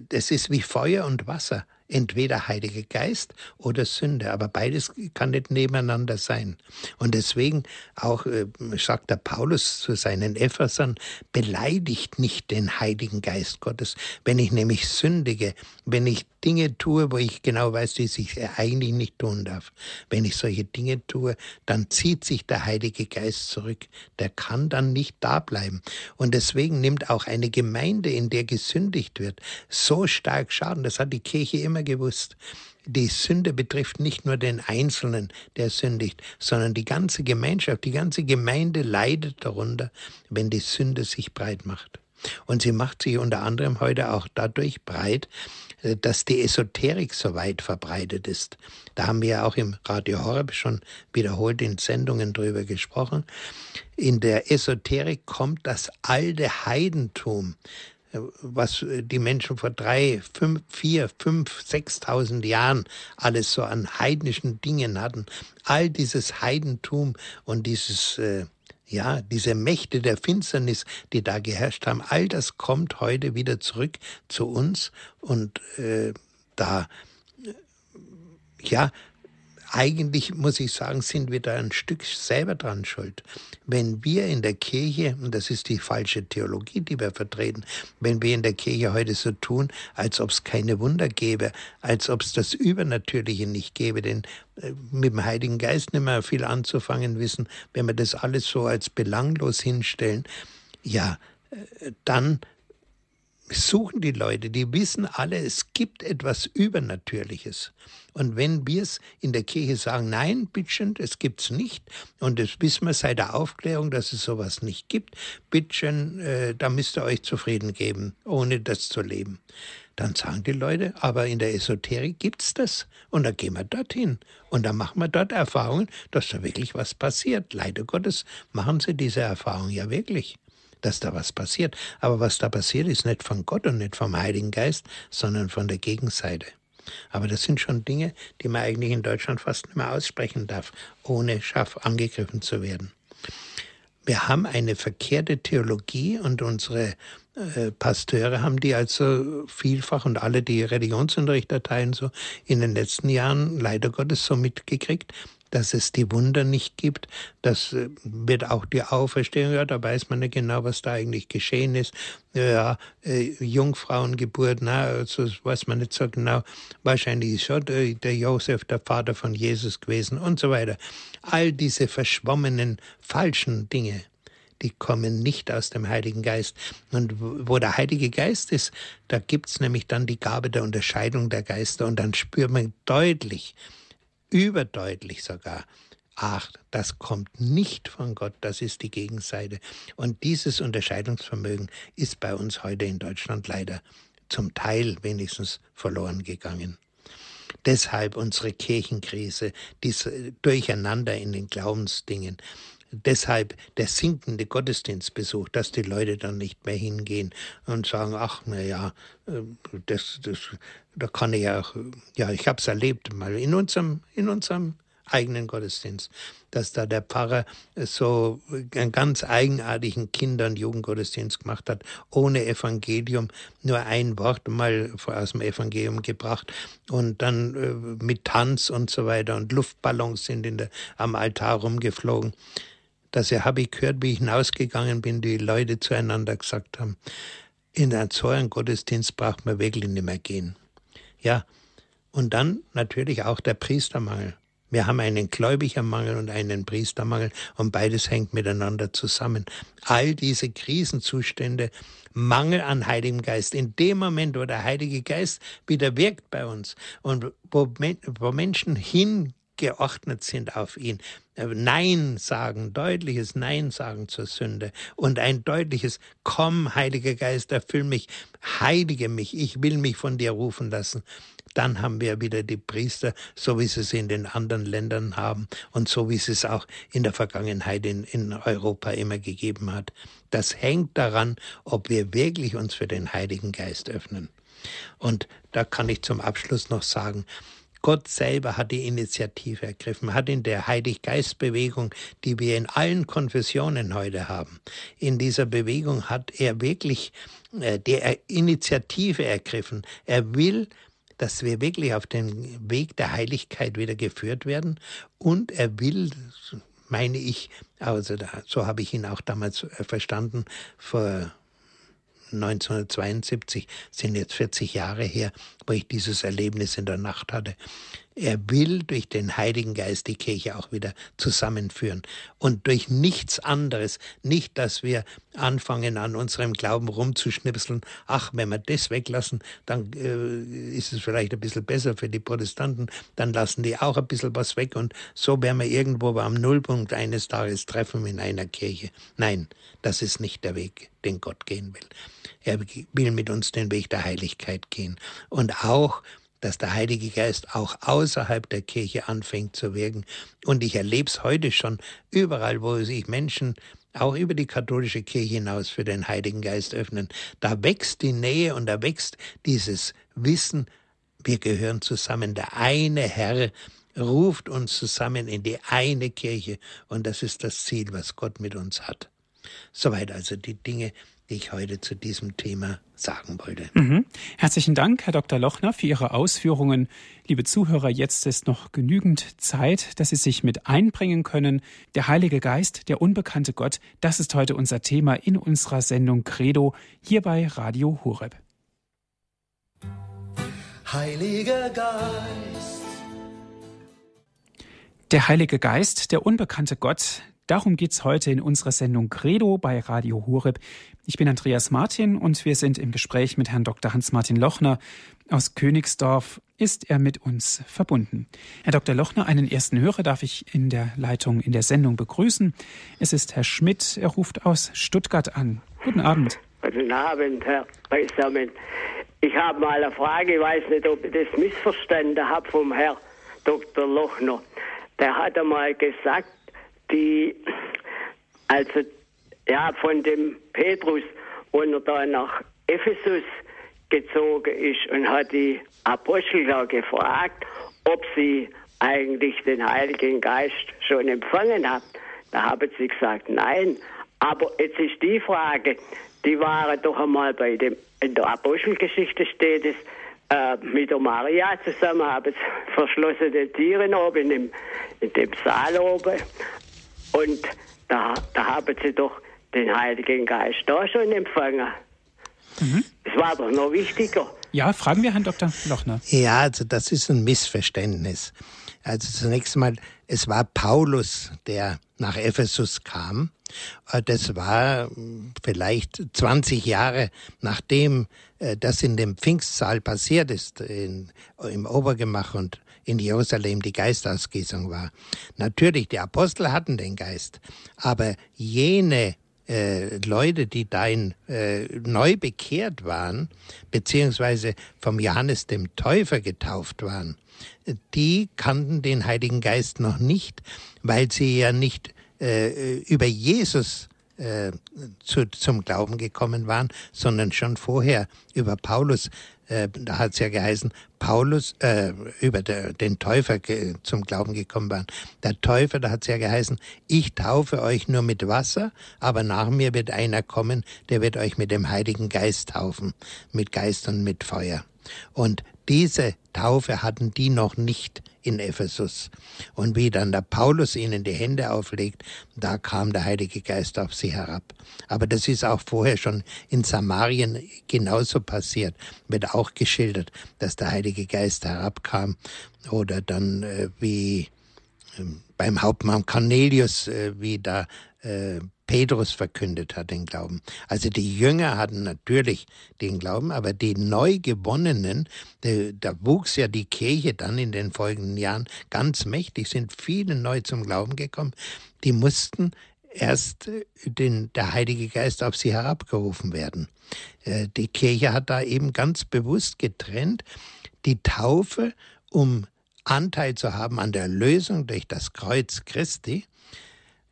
das ist wie Feuer und Wasser entweder Heilige Geist oder Sünde, aber beides kann nicht nebeneinander sein. Und deswegen auch äh, sagt der Paulus zu seinen Ephesern, beleidigt nicht den Heiligen Geist Gottes. Wenn ich nämlich sündige, wenn ich Dinge tue, wo ich genau weiß, die ich eigentlich nicht tun darf. Wenn ich solche Dinge tue, dann zieht sich der Heilige Geist zurück. Der kann dann nicht da bleiben. Und deswegen nimmt auch eine Gemeinde, in der gesündigt wird, so stark Schaden. Das hat die Kirche immer gewusst. Die Sünde betrifft nicht nur den Einzelnen, der sündigt, sondern die ganze Gemeinschaft, die ganze Gemeinde leidet darunter, wenn die Sünde sich breit macht. Und sie macht sich unter anderem heute auch dadurch breit, dass die Esoterik so weit verbreitet ist. Da haben wir ja auch im Radio Horeb schon wiederholt in Sendungen drüber gesprochen. In der Esoterik kommt das alte Heidentum, äh, was äh, die Menschen vor drei, fünf, vier, fünf, sechstausend Jahren alles so an heidnischen Dingen hatten. All dieses Heidentum und dieses äh, ja, diese Mächte der Finsternis, die da geherrscht haben, all das kommt heute wieder zurück zu uns und äh, da, ja, eigentlich muss ich sagen, sind wir da ein Stück selber dran schuld. Wenn wir in der Kirche, und das ist die falsche Theologie, die wir vertreten, wenn wir in der Kirche heute so tun, als ob es keine Wunder gäbe, als ob es das Übernatürliche nicht gäbe, denn äh, mit dem Heiligen Geist nicht mehr viel anzufangen wissen, wenn wir das alles so als belanglos hinstellen, ja, äh, dann suchen die Leute, die wissen alle, es gibt etwas Übernatürliches. Und wenn wir es in der Kirche sagen, nein, bitteschön, es gibt's nicht, und das wissen wir seit der Aufklärung, dass es sowas nicht gibt, bitteschön, äh, da müsst ihr euch zufrieden geben, ohne das zu leben. Dann sagen die Leute, aber in der Esoterik gibt's das. Und dann gehen wir dorthin. Und dann machen wir dort Erfahrungen, dass da wirklich was passiert. Leider Gottes machen sie diese Erfahrung ja wirklich dass da was passiert. Aber was da passiert, ist nicht von Gott und nicht vom Heiligen Geist, sondern von der Gegenseite. Aber das sind schon Dinge, die man eigentlich in Deutschland fast nicht mehr aussprechen darf, ohne scharf angegriffen zu werden. Wir haben eine verkehrte Theologie und unsere äh, Pasteure haben die also vielfach und alle, die Religionsunterricht erteilen, so in den letzten Jahren leider Gottes so mitgekriegt, dass es die Wunder nicht gibt. Das äh, wird auch die Auferstehung, ja, da weiß man nicht genau, was da eigentlich geschehen ist. Ja, äh, Jungfrauengeburt, na, also weiß man nicht so genau. Wahrscheinlich ist schon der, Josef der Vater von Jesus gewesen und so weiter. All diese verschwommenen, falschen Dinge, die kommen nicht aus dem Heiligen Geist. Und wo der Heilige Geist ist, da gibt's nämlich dann die Gabe der Unterscheidung der Geister und dann spürt man deutlich, überdeutlich sogar, ach, das kommt nicht von Gott, das ist die Gegenseite. Und dieses Unterscheidungsvermögen ist bei uns heute in Deutschland leider zum Teil wenigstens verloren gegangen. Deshalb unsere Kirchenkrise, dieses Durcheinander in den Glaubensdingen. Deshalb der sinkende Gottesdienstbesuch, dass die Leute dann nicht mehr hingehen und sagen, ach, na ja, äh, das, das, da kann ich auch, ja, ich habe es erlebt mal in unserem, in unserem eigenen Gottesdienst, dass da der Pfarrer so einen ganz eigenartigen Kinder- und Jugendgottesdienst gemacht hat, ohne Evangelium, nur ein Wort mal aus dem Evangelium gebracht und dann äh, mit Tanz und so weiter und Luftballons sind in der, am Altar rumgeflogen dass er habe ich gehört, wie ich hinausgegangen bin, die Leute zueinander gesagt haben, in einen so Gottesdienst braucht man wirklich nicht mehr gehen. Ja, und dann natürlich auch der Priestermangel. Wir haben einen Gläubigermangel und einen Priestermangel und beides hängt miteinander zusammen. All diese Krisenzustände, Mangel an Heiligem Geist, in dem Moment, wo der Heilige Geist wieder wirkt bei uns und wo, wo Menschen hin geordnet sind auf ihn. Äh, Nein sagen, deutliches Nein sagen zur Sünde und ein deutliches Komm, Heiliger Geist, erfüll mich, heilige mich, ich will mich von dir rufen lassen. Dann haben wir wieder die Priester, so wie sie es in den anderen Ländern haben und so wie es es auch in der Vergangenheit in, in Europa immer gegeben hat. Das hängt daran, ob wir wirklich uns für den Heiligen Geist öffnen. Und da kann ich zum Abschluss noch sagen, Gott selber hat die Initiative ergriffen, hat in der Heiliggeistbewegung, die wir in allen Konfessionen heute haben, in dieser Bewegung hat er wirklich äh, die Initiative ergriffen. Er will, dass wir wirklich auf den Weg der Heiligkeit wieder geführt werden und er will, meine ich, also so habe ich ihn auch damals äh, verstanden, vor 1972 sind jetzt 40 Jahre her, wo ich dieses Erlebnis in der Nacht hatte. Er will durch den Heiligen Geist die Kirche auch wieder zusammenführen und durch nichts anderes, nicht, dass wir anfangen an unserem Glauben rumzuschnipseln, ach, wenn wir das weglassen, dann äh, ist es vielleicht ein bisschen besser für die Protestanten, dann lassen die auch ein bisschen was weg und so werden wir irgendwo am Nullpunkt eines Tages treffen in einer Kirche. Nein, das ist nicht der Weg, den Gott gehen will. Er will mit uns den Weg der Heiligkeit gehen und auch dass der Heilige Geist auch außerhalb der Kirche anfängt zu wirken. Und ich erlebe es heute schon überall, wo sich Menschen auch über die katholische Kirche hinaus für den Heiligen Geist öffnen. Da wächst die Nähe und da wächst dieses Wissen, wir gehören zusammen. Der eine Herr ruft uns zusammen in die eine Kirche und das ist das Ziel, was Gott mit uns hat. Soweit also die Dinge, die ich heute zu diesem Thema sagen wollte. Mhm. Herzlichen Dank, Herr Dr. Lochner, für Ihre Ausführungen. Liebe Zuhörer, jetzt ist noch genügend Zeit, dass Sie sich mit einbringen können. Der Heilige Geist, der unbekannte Gott, das ist heute unser Thema in unserer Sendung Credo hier bei Radio Horeb. Heiliger Geist. Der Heilige Geist, der unbekannte Gott, Darum geht es heute in unserer Sendung Credo bei Radio Horeb. Ich bin Andreas Martin und wir sind im Gespräch mit Herrn Dr. Hans-Martin Lochner. Aus Königsdorf ist er mit uns verbunden. Herr Dr. Lochner, einen ersten Hörer darf ich in der Leitung in der Sendung begrüßen. Es ist Herr Schmidt. Er ruft aus Stuttgart an. Guten Abend. Guten Abend, Herr Beisamen. Ich habe mal eine Frage, ich weiß nicht, ob ich das missverstanden habe vom Herrn Dr. Lochner. Der hat einmal gesagt, die, also ja, von dem Petrus, wo er da nach Ephesus gezogen ist und hat die Apostel da gefragt, ob sie eigentlich den Heiligen Geist schon empfangen haben. Da haben sie gesagt, nein. Aber jetzt ist die Frage, die waren doch einmal bei dem, in der Apostelgeschichte steht es, äh, mit der Maria zusammen, haben verschlossene Tiere oben in in dem Saal oben. Und da, da haben sie doch den Heiligen Geist da schon empfangen. Mhm. Das war doch noch wichtiger. Ja, fragen wir Herrn Dr. Lochner. Ja, also das ist ein Missverständnis. Also zunächst mal, es war Paulus, der nach Ephesus kam. Äh, das war vielleicht 20 Jahre nachdem äh, das in dem Pfingstsaal passiert ist, in, im Obergemach und in Jerusalem die Geistausgießung war. Natürlich, die Apostel hatten den Geist, aber jene äh, Leute, die da in, äh, neu bekehrt waren, beziehungsweise vom Johannes dem Täufer getauft waren, die kannten den Heiligen Geist noch nicht, weil sie ja nicht äh, über Jesus äh, zu, zum Glauben gekommen waren, sondern schon vorher über Paulus. Äh, da hat es ja geheißen, Paulus äh, über der, den Täufer ge, zum Glauben gekommen waren. Der Täufer, da hat es ja geheißen, ich taufe euch nur mit Wasser, aber nach mir wird einer kommen, der wird euch mit dem Heiligen Geist taufen, mit Geist und mit Feuer. Und diese Taufe hatten die noch nicht in Ephesus. Und wie dann der Paulus ihnen die Hände auflegt, da kam der Heilige Geist auf sie herab. Aber das ist auch vorher schon in Samarien genauso passiert, wird auch geschildert, dass der Heilige Geist herabkam. Oder dann äh, wie äh, beim Hauptmann Cornelius, äh, wie da äh, Petrus verkündet hat den Glauben. Also die Jünger hatten natürlich den Glauben, aber die neu gewonnenen, da wuchs ja die Kirche dann in den folgenden Jahren ganz mächtig, sind viele neu zum Glauben gekommen, die mussten erst äh, den, der Heilige Geist auf sie herabgerufen werden. Äh, die Kirche hat da eben ganz bewusst getrennt, die Taufe, um Anteil zu haben an der Lösung durch das Kreuz Christi,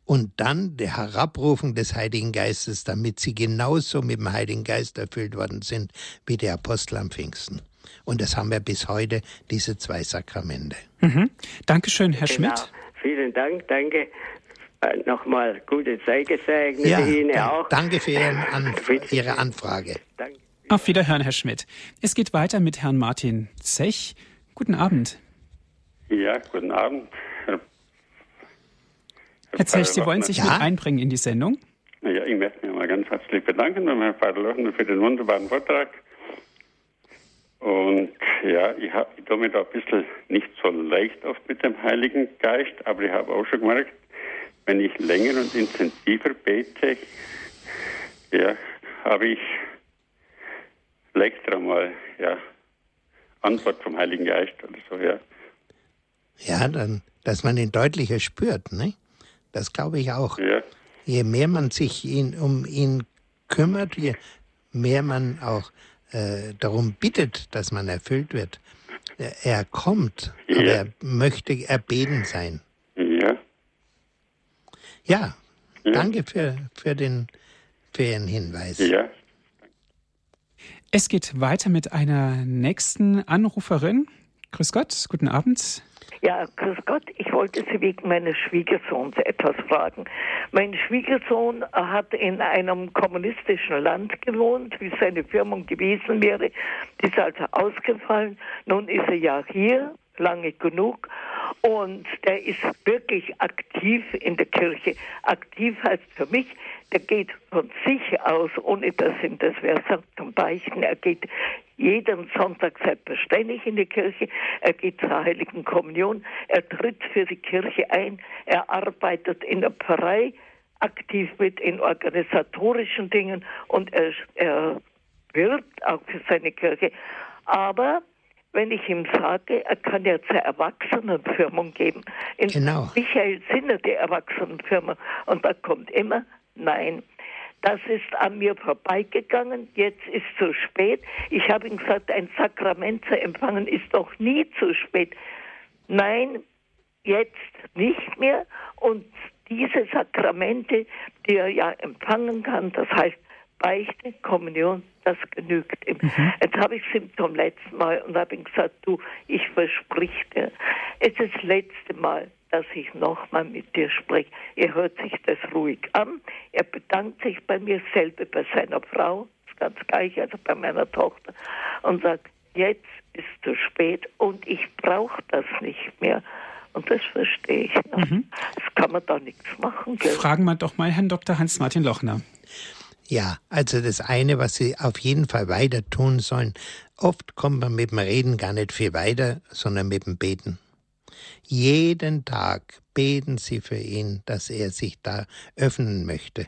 und dann der Herabrufung des Heiligen Geistes, damit sie genauso mit dem Heiligen Geist erfüllt worden sind wie die Apostel am Pfingsten. Und das haben wir bis heute, diese zwei Sakramente. Mhm. Dankeschön, Herr genau. Schmidt. Vielen Dank, danke. Äh, Nochmal gute Zeit gesegnet ja, Ihnen auch. Danke für, Ihren An Ihre Anfrage. Danke. Auf Wiederhören, Herr Schmidt. Es geht weiter mit Herrn Martin Zech. Guten Abend. Ja, guten Abend. Herr Zech, Sie wollen sich ja? mit einbringen in die Sendung? Ja, ich möchte mich mal ganz herzlich bedanken bei Herrn Vater Lochner für den wunderbaren Vortrag. Und ja, ich, hab, ich tue mich da ein bisschen nicht so leicht oft mit dem Heiligen Geist, aber ich habe auch schon gemerkt, wenn ich länger und intensiver bete, ja, habe ich leichter mal ja, Antwort vom Heiligen Geist oder so, ja. Ja, dann, dass man ihn deutlicher spürt, ne? Das glaube ich auch. Ja. Je mehr man sich ihn, um ihn kümmert, je mehr man auch äh, darum bittet, dass man erfüllt wird. Er kommt, ja. aber er möchte erbeten sein. Ja. Ja, ja. danke für, für, den, für Ihren Hinweis. Ja. Es geht weiter mit einer nächsten Anruferin. Grüß Gott, guten Abend. Ja, grüß Gott. Ich wollte Sie wegen meines Schwiegersohns etwas fragen. Mein Schwiegersohn hat in einem kommunistischen Land gewohnt, wie seine Firma gewesen wäre. Die ist also ausgefallen. Nun ist er ja hier, lange genug. Und der ist wirklich aktiv in der Kirche. Aktiv heißt für mich, der geht von sich aus, ohne dass ihm das wer sagt, zum Beichten. Er geht jeden Sonntag selbstverständlich in die Kirche. Er geht zur Heiligen Kommunion. Er tritt für die Kirche ein. Er arbeitet in der Pfarrei aktiv mit in organisatorischen Dingen und er, er wirbt auch für seine Kirche. Aber wenn ich ihm sage, er kann ja zur Erwachsenenfirmung geben. In genau. Michael Sinner, die Erwachsenenfirma. Und da kommt immer Nein. Das ist an mir vorbeigegangen. Jetzt ist zu spät. Ich habe ihm gesagt, ein Sakrament zu empfangen ist doch nie zu spät. Nein, jetzt nicht mehr. Und diese Sakramente, die er ja empfangen kann, das heißt Beichte, Kommunion, das genügt ihm. Mhm. Jetzt habe ich es ihm zum letzten Mal und habe ihm gesagt, du, ich versprich dir, es ist das letzte Mal, dass ich nochmal mit dir spreche. Er hört sich das ruhig an. Er bedankt sich bei mir selber, bei seiner Frau, ganz gleich, also bei meiner Tochter, und sagt, jetzt ist zu spät und ich brauche das nicht mehr. Und das verstehe ich. Mhm. Das kann man da nichts machen. Gell? Fragen wir doch mal Herrn Dr. Hans-Martin Lochner. Ja, also das eine, was Sie auf jeden Fall weiter tun sollen, oft kommt man mit dem Reden gar nicht viel weiter, sondern mit dem Beten. Jeden Tag beten Sie für ihn, dass er sich da öffnen möchte.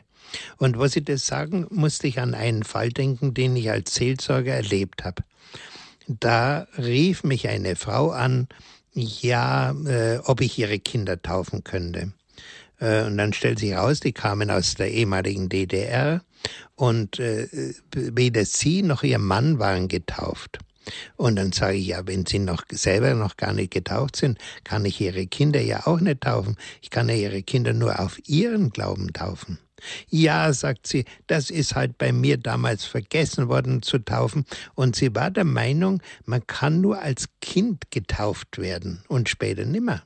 Und wo Sie das sagen, musste ich an einen Fall denken, den ich als Seelsorger erlebt habe. Da rief mich eine Frau an, ja, äh, ob ich ihre Kinder taufen könnte. Äh, und dann stellt sich heraus, die kamen aus der ehemaligen DDR und äh, weder sie noch ihr Mann waren getauft. Und dann sage ich, ja, wenn Sie noch selber noch gar nicht getauft sind, kann ich Ihre Kinder ja auch nicht taufen. Ich kann ja Ihre Kinder nur auf Ihren Glauben taufen. Ja, sagt sie, das ist halt bei mir damals vergessen worden zu taufen. Und sie war der Meinung, man kann nur als Kind getauft werden und später nimmer.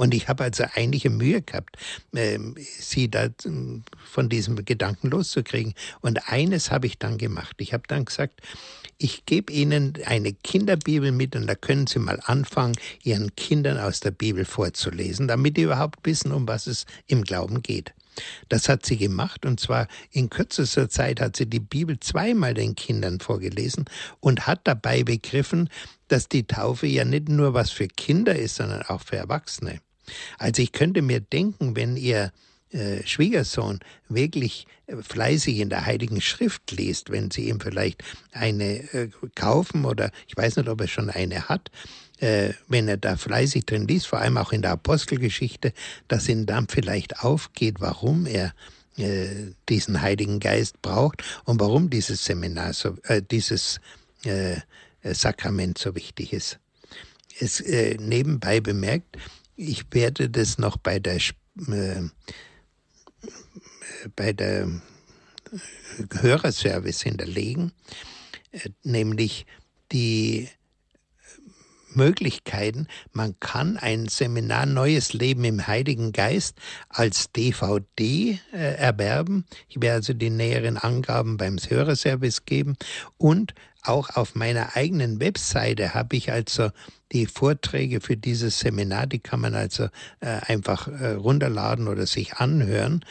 Und ich habe also einige Mühe gehabt, äh, sie da ähm, von diesem Gedanken loszukriegen. Und eines habe ich dann gemacht. Ich habe dann gesagt, ich gebe Ihnen eine Kinderbibel mit und da können Sie mal anfangen, Ihren Kindern aus der Bibel vorzulesen, damit die überhaupt wissen, um was es im Glauben geht. Das hat sie gemacht und zwar in kürzester Zeit hat sie die Bibel zweimal den Kindern vorgelesen und hat dabei begriffen, dass die Taufe ja nicht nur was für Kinder ist, sondern auch für Erwachsene. Also ich könnte mir denken, wenn ihr äh, Schwiegersohn wirklich äh, fleißig in der Heiligen Schrift liest, wenn sie ihm vielleicht eine äh, kaufen oder ich weiß nicht, ob er schon eine hat, wenn er da fleißig drin liest, vor allem auch in der Apostelgeschichte, dass ihm dann vielleicht aufgeht, warum er diesen Heiligen Geist braucht und warum dieses Seminar so, dieses Sakrament so wichtig ist. Es nebenbei bemerkt, ich werde das noch bei der äh, bei der Hörerservice hinterlegen, äh, nämlich die Möglichkeiten. Man kann ein Seminar Neues Leben im Heiligen Geist als DVD äh, erwerben. Ich werde also die näheren Angaben beim Hörerservice geben und auch auf meiner eigenen Webseite habe ich also die Vorträge für dieses Seminar, die kann man also äh, einfach äh, runterladen oder sich anhören.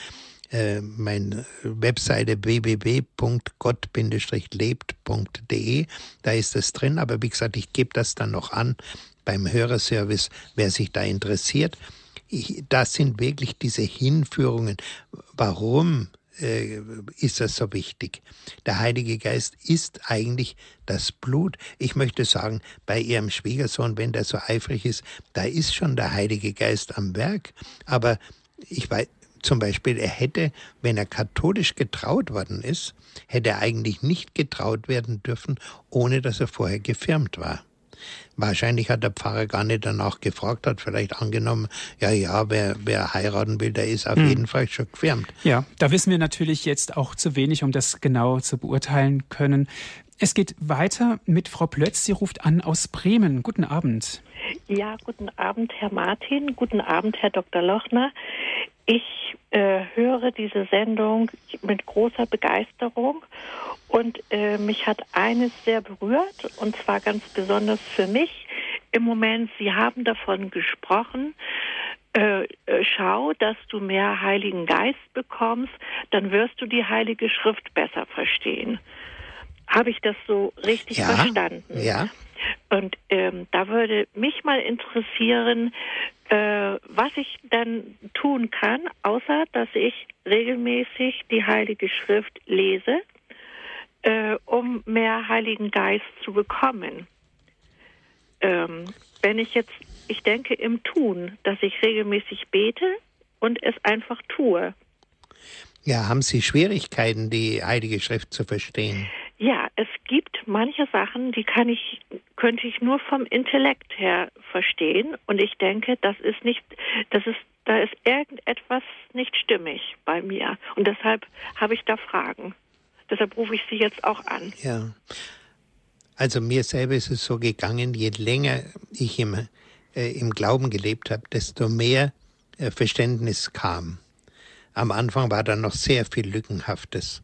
Äh, meine Webseite www.gott-lebt.de, da ist das drin, aber wie gesagt, ich gebe das dann noch an beim Hörerservice, wer sich da interessiert. Ich, das sind wirklich diese Hinführungen. Warum äh, ist das so wichtig. Der Heilige Geist ist eigentlich das Blut. Ich möchte sagen, bei Ihrem Schwiegersohn, wenn der so eifrig ist, da ist schon der Heilige Geist am Werk. Aber ich weiß, zum Beispiel, er hätte, wenn er katholisch getraut worden ist, hätte er eigentlich nicht getraut werden dürfen, ohne dass er vorher gefirmt war. Wahrscheinlich hat der Pfarrer gar nicht danach gefragt, hat vielleicht angenommen, ja, ja, wer, wer heiraten will, der ist auf hm. jeden Fall schon gefirmt. Ja, da wissen wir natürlich jetzt auch zu wenig, um das genau zu beurteilen können. Es geht weiter mit Frau Plötz. Sie ruft an aus Bremen. Guten Abend. Ja, guten Abend, Herr Martin. Guten Abend, Herr Dr. Lochner. Ich äh, höre diese Sendung mit großer Begeisterung und äh, mich hat eines sehr berührt und zwar ganz besonders für mich im Moment. Sie haben davon gesprochen, äh, äh, schau, dass du mehr Heiligen Geist bekommst, dann wirst du die Heilige Schrift besser verstehen. Habe ich das so richtig ja, verstanden? Ja. Und ähm, da würde mich mal interessieren, was ich dann tun kann, außer dass ich regelmäßig die Heilige Schrift lese, äh, um mehr Heiligen Geist zu bekommen. Ähm, wenn ich jetzt ich denke im Tun, dass ich regelmäßig bete und es einfach tue. Ja, haben Sie Schwierigkeiten, die Heilige Schrift zu verstehen? Ja, es gibt manche Sachen, die kann ich, könnte ich nur vom Intellekt her verstehen. Und ich denke, das ist nicht, das ist, da ist irgendetwas nicht stimmig bei mir. Und deshalb habe ich da Fragen. Deshalb rufe ich Sie jetzt auch an. Ja. Also mir selber ist es so gegangen, je länger ich im äh, im Glauben gelebt habe, desto mehr äh, Verständnis kam. Am Anfang war da noch sehr viel Lückenhaftes.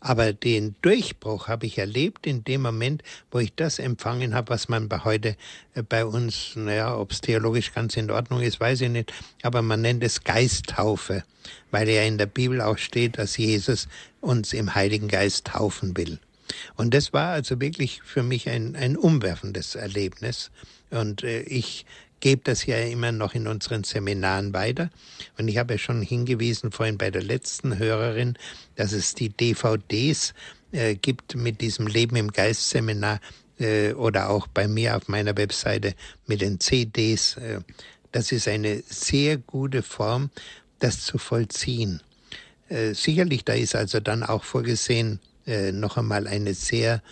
Aber den Durchbruch habe ich erlebt in dem Moment, wo ich das empfangen habe, was man bei heute äh, bei uns, naja, ob es theologisch ganz in Ordnung ist, weiß ich nicht, aber man nennt es Geisttaufe, weil ja in der Bibel auch steht, dass Jesus uns im Heiligen Geist taufen will. Und das war also wirklich für mich ein, ein umwerfendes Erlebnis. Und äh, ich gebe das ja immer noch in unseren Seminaren weiter. Und ich habe ja schon hingewiesen vorhin bei der letzten Hörerin, dass es die DVDs äh, gibt mit diesem Leben im Geist Seminar äh, oder auch bei mir auf meiner Webseite mit den CDs. Äh, das ist eine sehr gute Form, das zu vollziehen. Äh, sicherlich, da ist also dann auch vorgesehen, äh, noch einmal eine sehr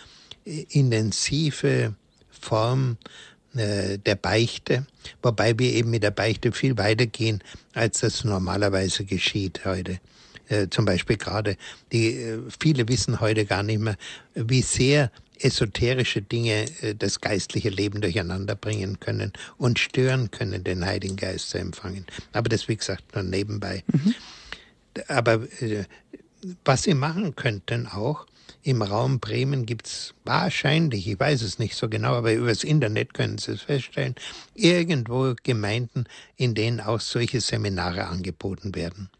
äh, intensive Form äh, der Beichte, wobei wir eben mit der Beichte viel weiter gehen, als das normalerweise geschieht heute. Äh, zum Beispiel gerade die äh, viele wissen heute gar nicht mehr, wie sehr esoterische Dinge das geistliche Leben durcheinander bringen können und stören können, den Heiligen Geist zu empfangen. Aber das, wie gesagt, nur nebenbei. Mhm. Aber was sie machen könnten auch, im Raum Bremen gibt es wahrscheinlich, ich weiß es nicht so genau, aber übers Internet können Sie es feststellen, irgendwo Gemeinden, in denen auch solche Seminare angeboten werden.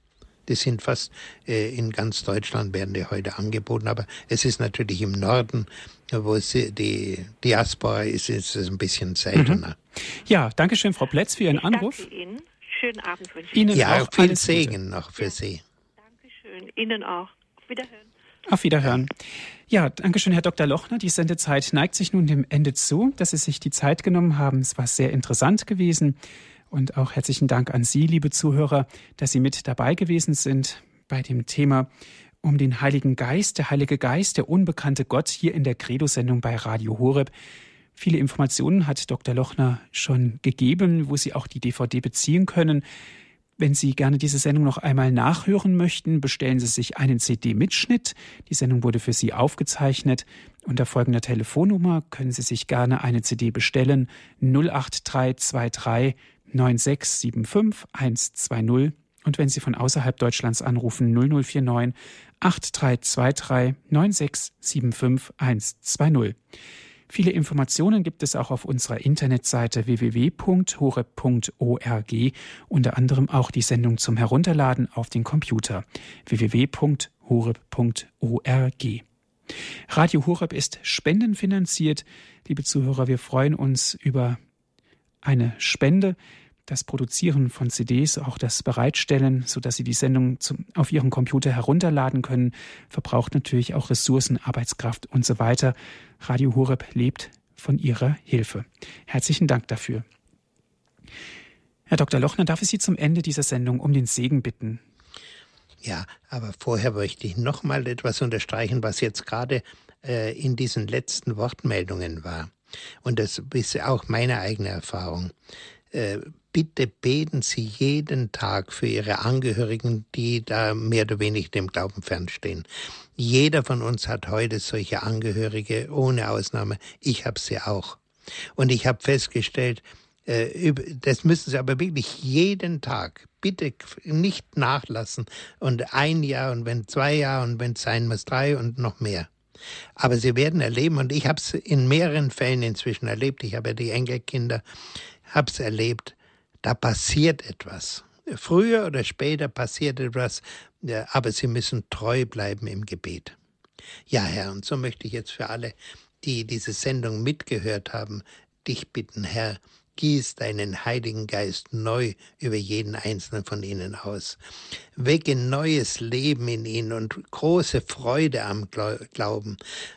Die sind fast äh, in ganz Deutschland werden die heute angeboten, aber es ist natürlich im Norden, wo sie, die Diaspora ist, ist es ein bisschen seltener. Mhm. Ja, danke schön, Frau Plätz, für Ihren ich Anruf. Danke Ihnen. Schönen Abend wünsche ich Ihnen. Ja, auch viel Segen noch für ja. Sie. Dankeschön. Ihnen auch. Auf Wiederhören. Auf Wiederhören. Ja, danke schön, Herr Dr. Lochner. Die Sendezeit neigt sich nun dem Ende zu, dass Sie sich die Zeit genommen haben. Es war sehr interessant gewesen. Und auch herzlichen Dank an Sie, liebe Zuhörer, dass Sie mit dabei gewesen sind bei dem Thema um den Heiligen Geist, der Heilige Geist, der unbekannte Gott hier in der Credo-Sendung bei Radio Horeb. Viele Informationen hat Dr. Lochner schon gegeben, wo Sie auch die DVD beziehen können. Wenn Sie gerne diese Sendung noch einmal nachhören möchten, bestellen Sie sich einen CD-Mitschnitt. Die Sendung wurde für Sie aufgezeichnet. Unter folgender Telefonnummer können Sie sich gerne eine CD bestellen. 08323 9675 120. Und wenn Sie von außerhalb Deutschlands anrufen, 0049 8323 9675 120. Viele Informationen gibt es auch auf unserer Internetseite www.horeb.org, unter anderem auch die Sendung zum Herunterladen auf den Computer www.horeb.org. Radio Horeb ist spendenfinanziert. Liebe Zuhörer, wir freuen uns über eine Spende das Produzieren von CDs, auch das Bereitstellen, sodass Sie die Sendung zum, auf Ihrem Computer herunterladen können, verbraucht natürlich auch Ressourcen, Arbeitskraft und so weiter. Radio Horeb lebt von Ihrer Hilfe. Herzlichen Dank dafür. Herr Dr. Lochner, darf ich Sie zum Ende dieser Sendung um den Segen bitten? Ja, aber vorher möchte ich noch mal etwas unterstreichen, was jetzt gerade äh, in diesen letzten Wortmeldungen war. Und das ist auch meine eigene Erfahrung bitte beten Sie jeden Tag für Ihre Angehörigen, die da mehr oder weniger dem Glauben fernstehen. Jeder von uns hat heute solche Angehörige, ohne Ausnahme. Ich habe sie auch. Und ich habe festgestellt, äh, das müssen Sie aber wirklich jeden Tag bitte nicht nachlassen und ein Jahr und wenn zwei Jahre und wenn es sein muss drei und noch mehr. Aber Sie werden erleben und ich habe es in mehreren Fällen inzwischen erlebt. Ich habe ja die Enkelkinder, habe es erlebt. Da passiert etwas. Früher oder später passiert etwas, aber Sie müssen treu bleiben im Gebet. Ja, Herr, und so möchte ich jetzt für alle, die diese Sendung mitgehört haben, dich bitten, Herr, Gieß deinen Heiligen Geist neu über jeden einzelnen von ihnen aus. Wecke neues Leben in ihnen und große Freude am Glauben,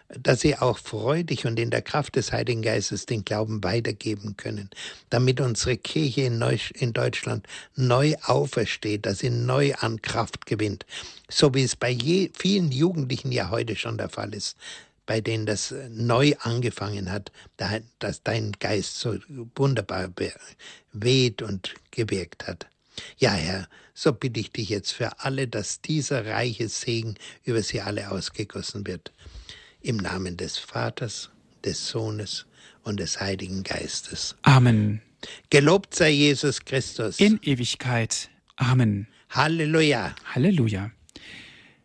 dass sie auch freudig und in der Kraft des Heiligen Geistes den Glauben weitergeben können, damit unsere Kirche in, Deutschland neu aufersteht, dass sie neu an Kraft gewinnt, so wie es bei vielen Jugendlichen ja heute schon der Fall ist bei denen das äh, neu angefangen hat, dass dein Geist so wunderbar weht und gewirkt hat. Ja, Herr, so bitte ich dich jetzt für alle, dass dieser reiche Segen über sie alle ausgegossen wird. Im Namen des Vaters, des Sohnes und des Heiligen Geistes. Amen. Gelobt sei Jesus Christus. In Ewigkeit. Amen. Halleluja. Halleluja.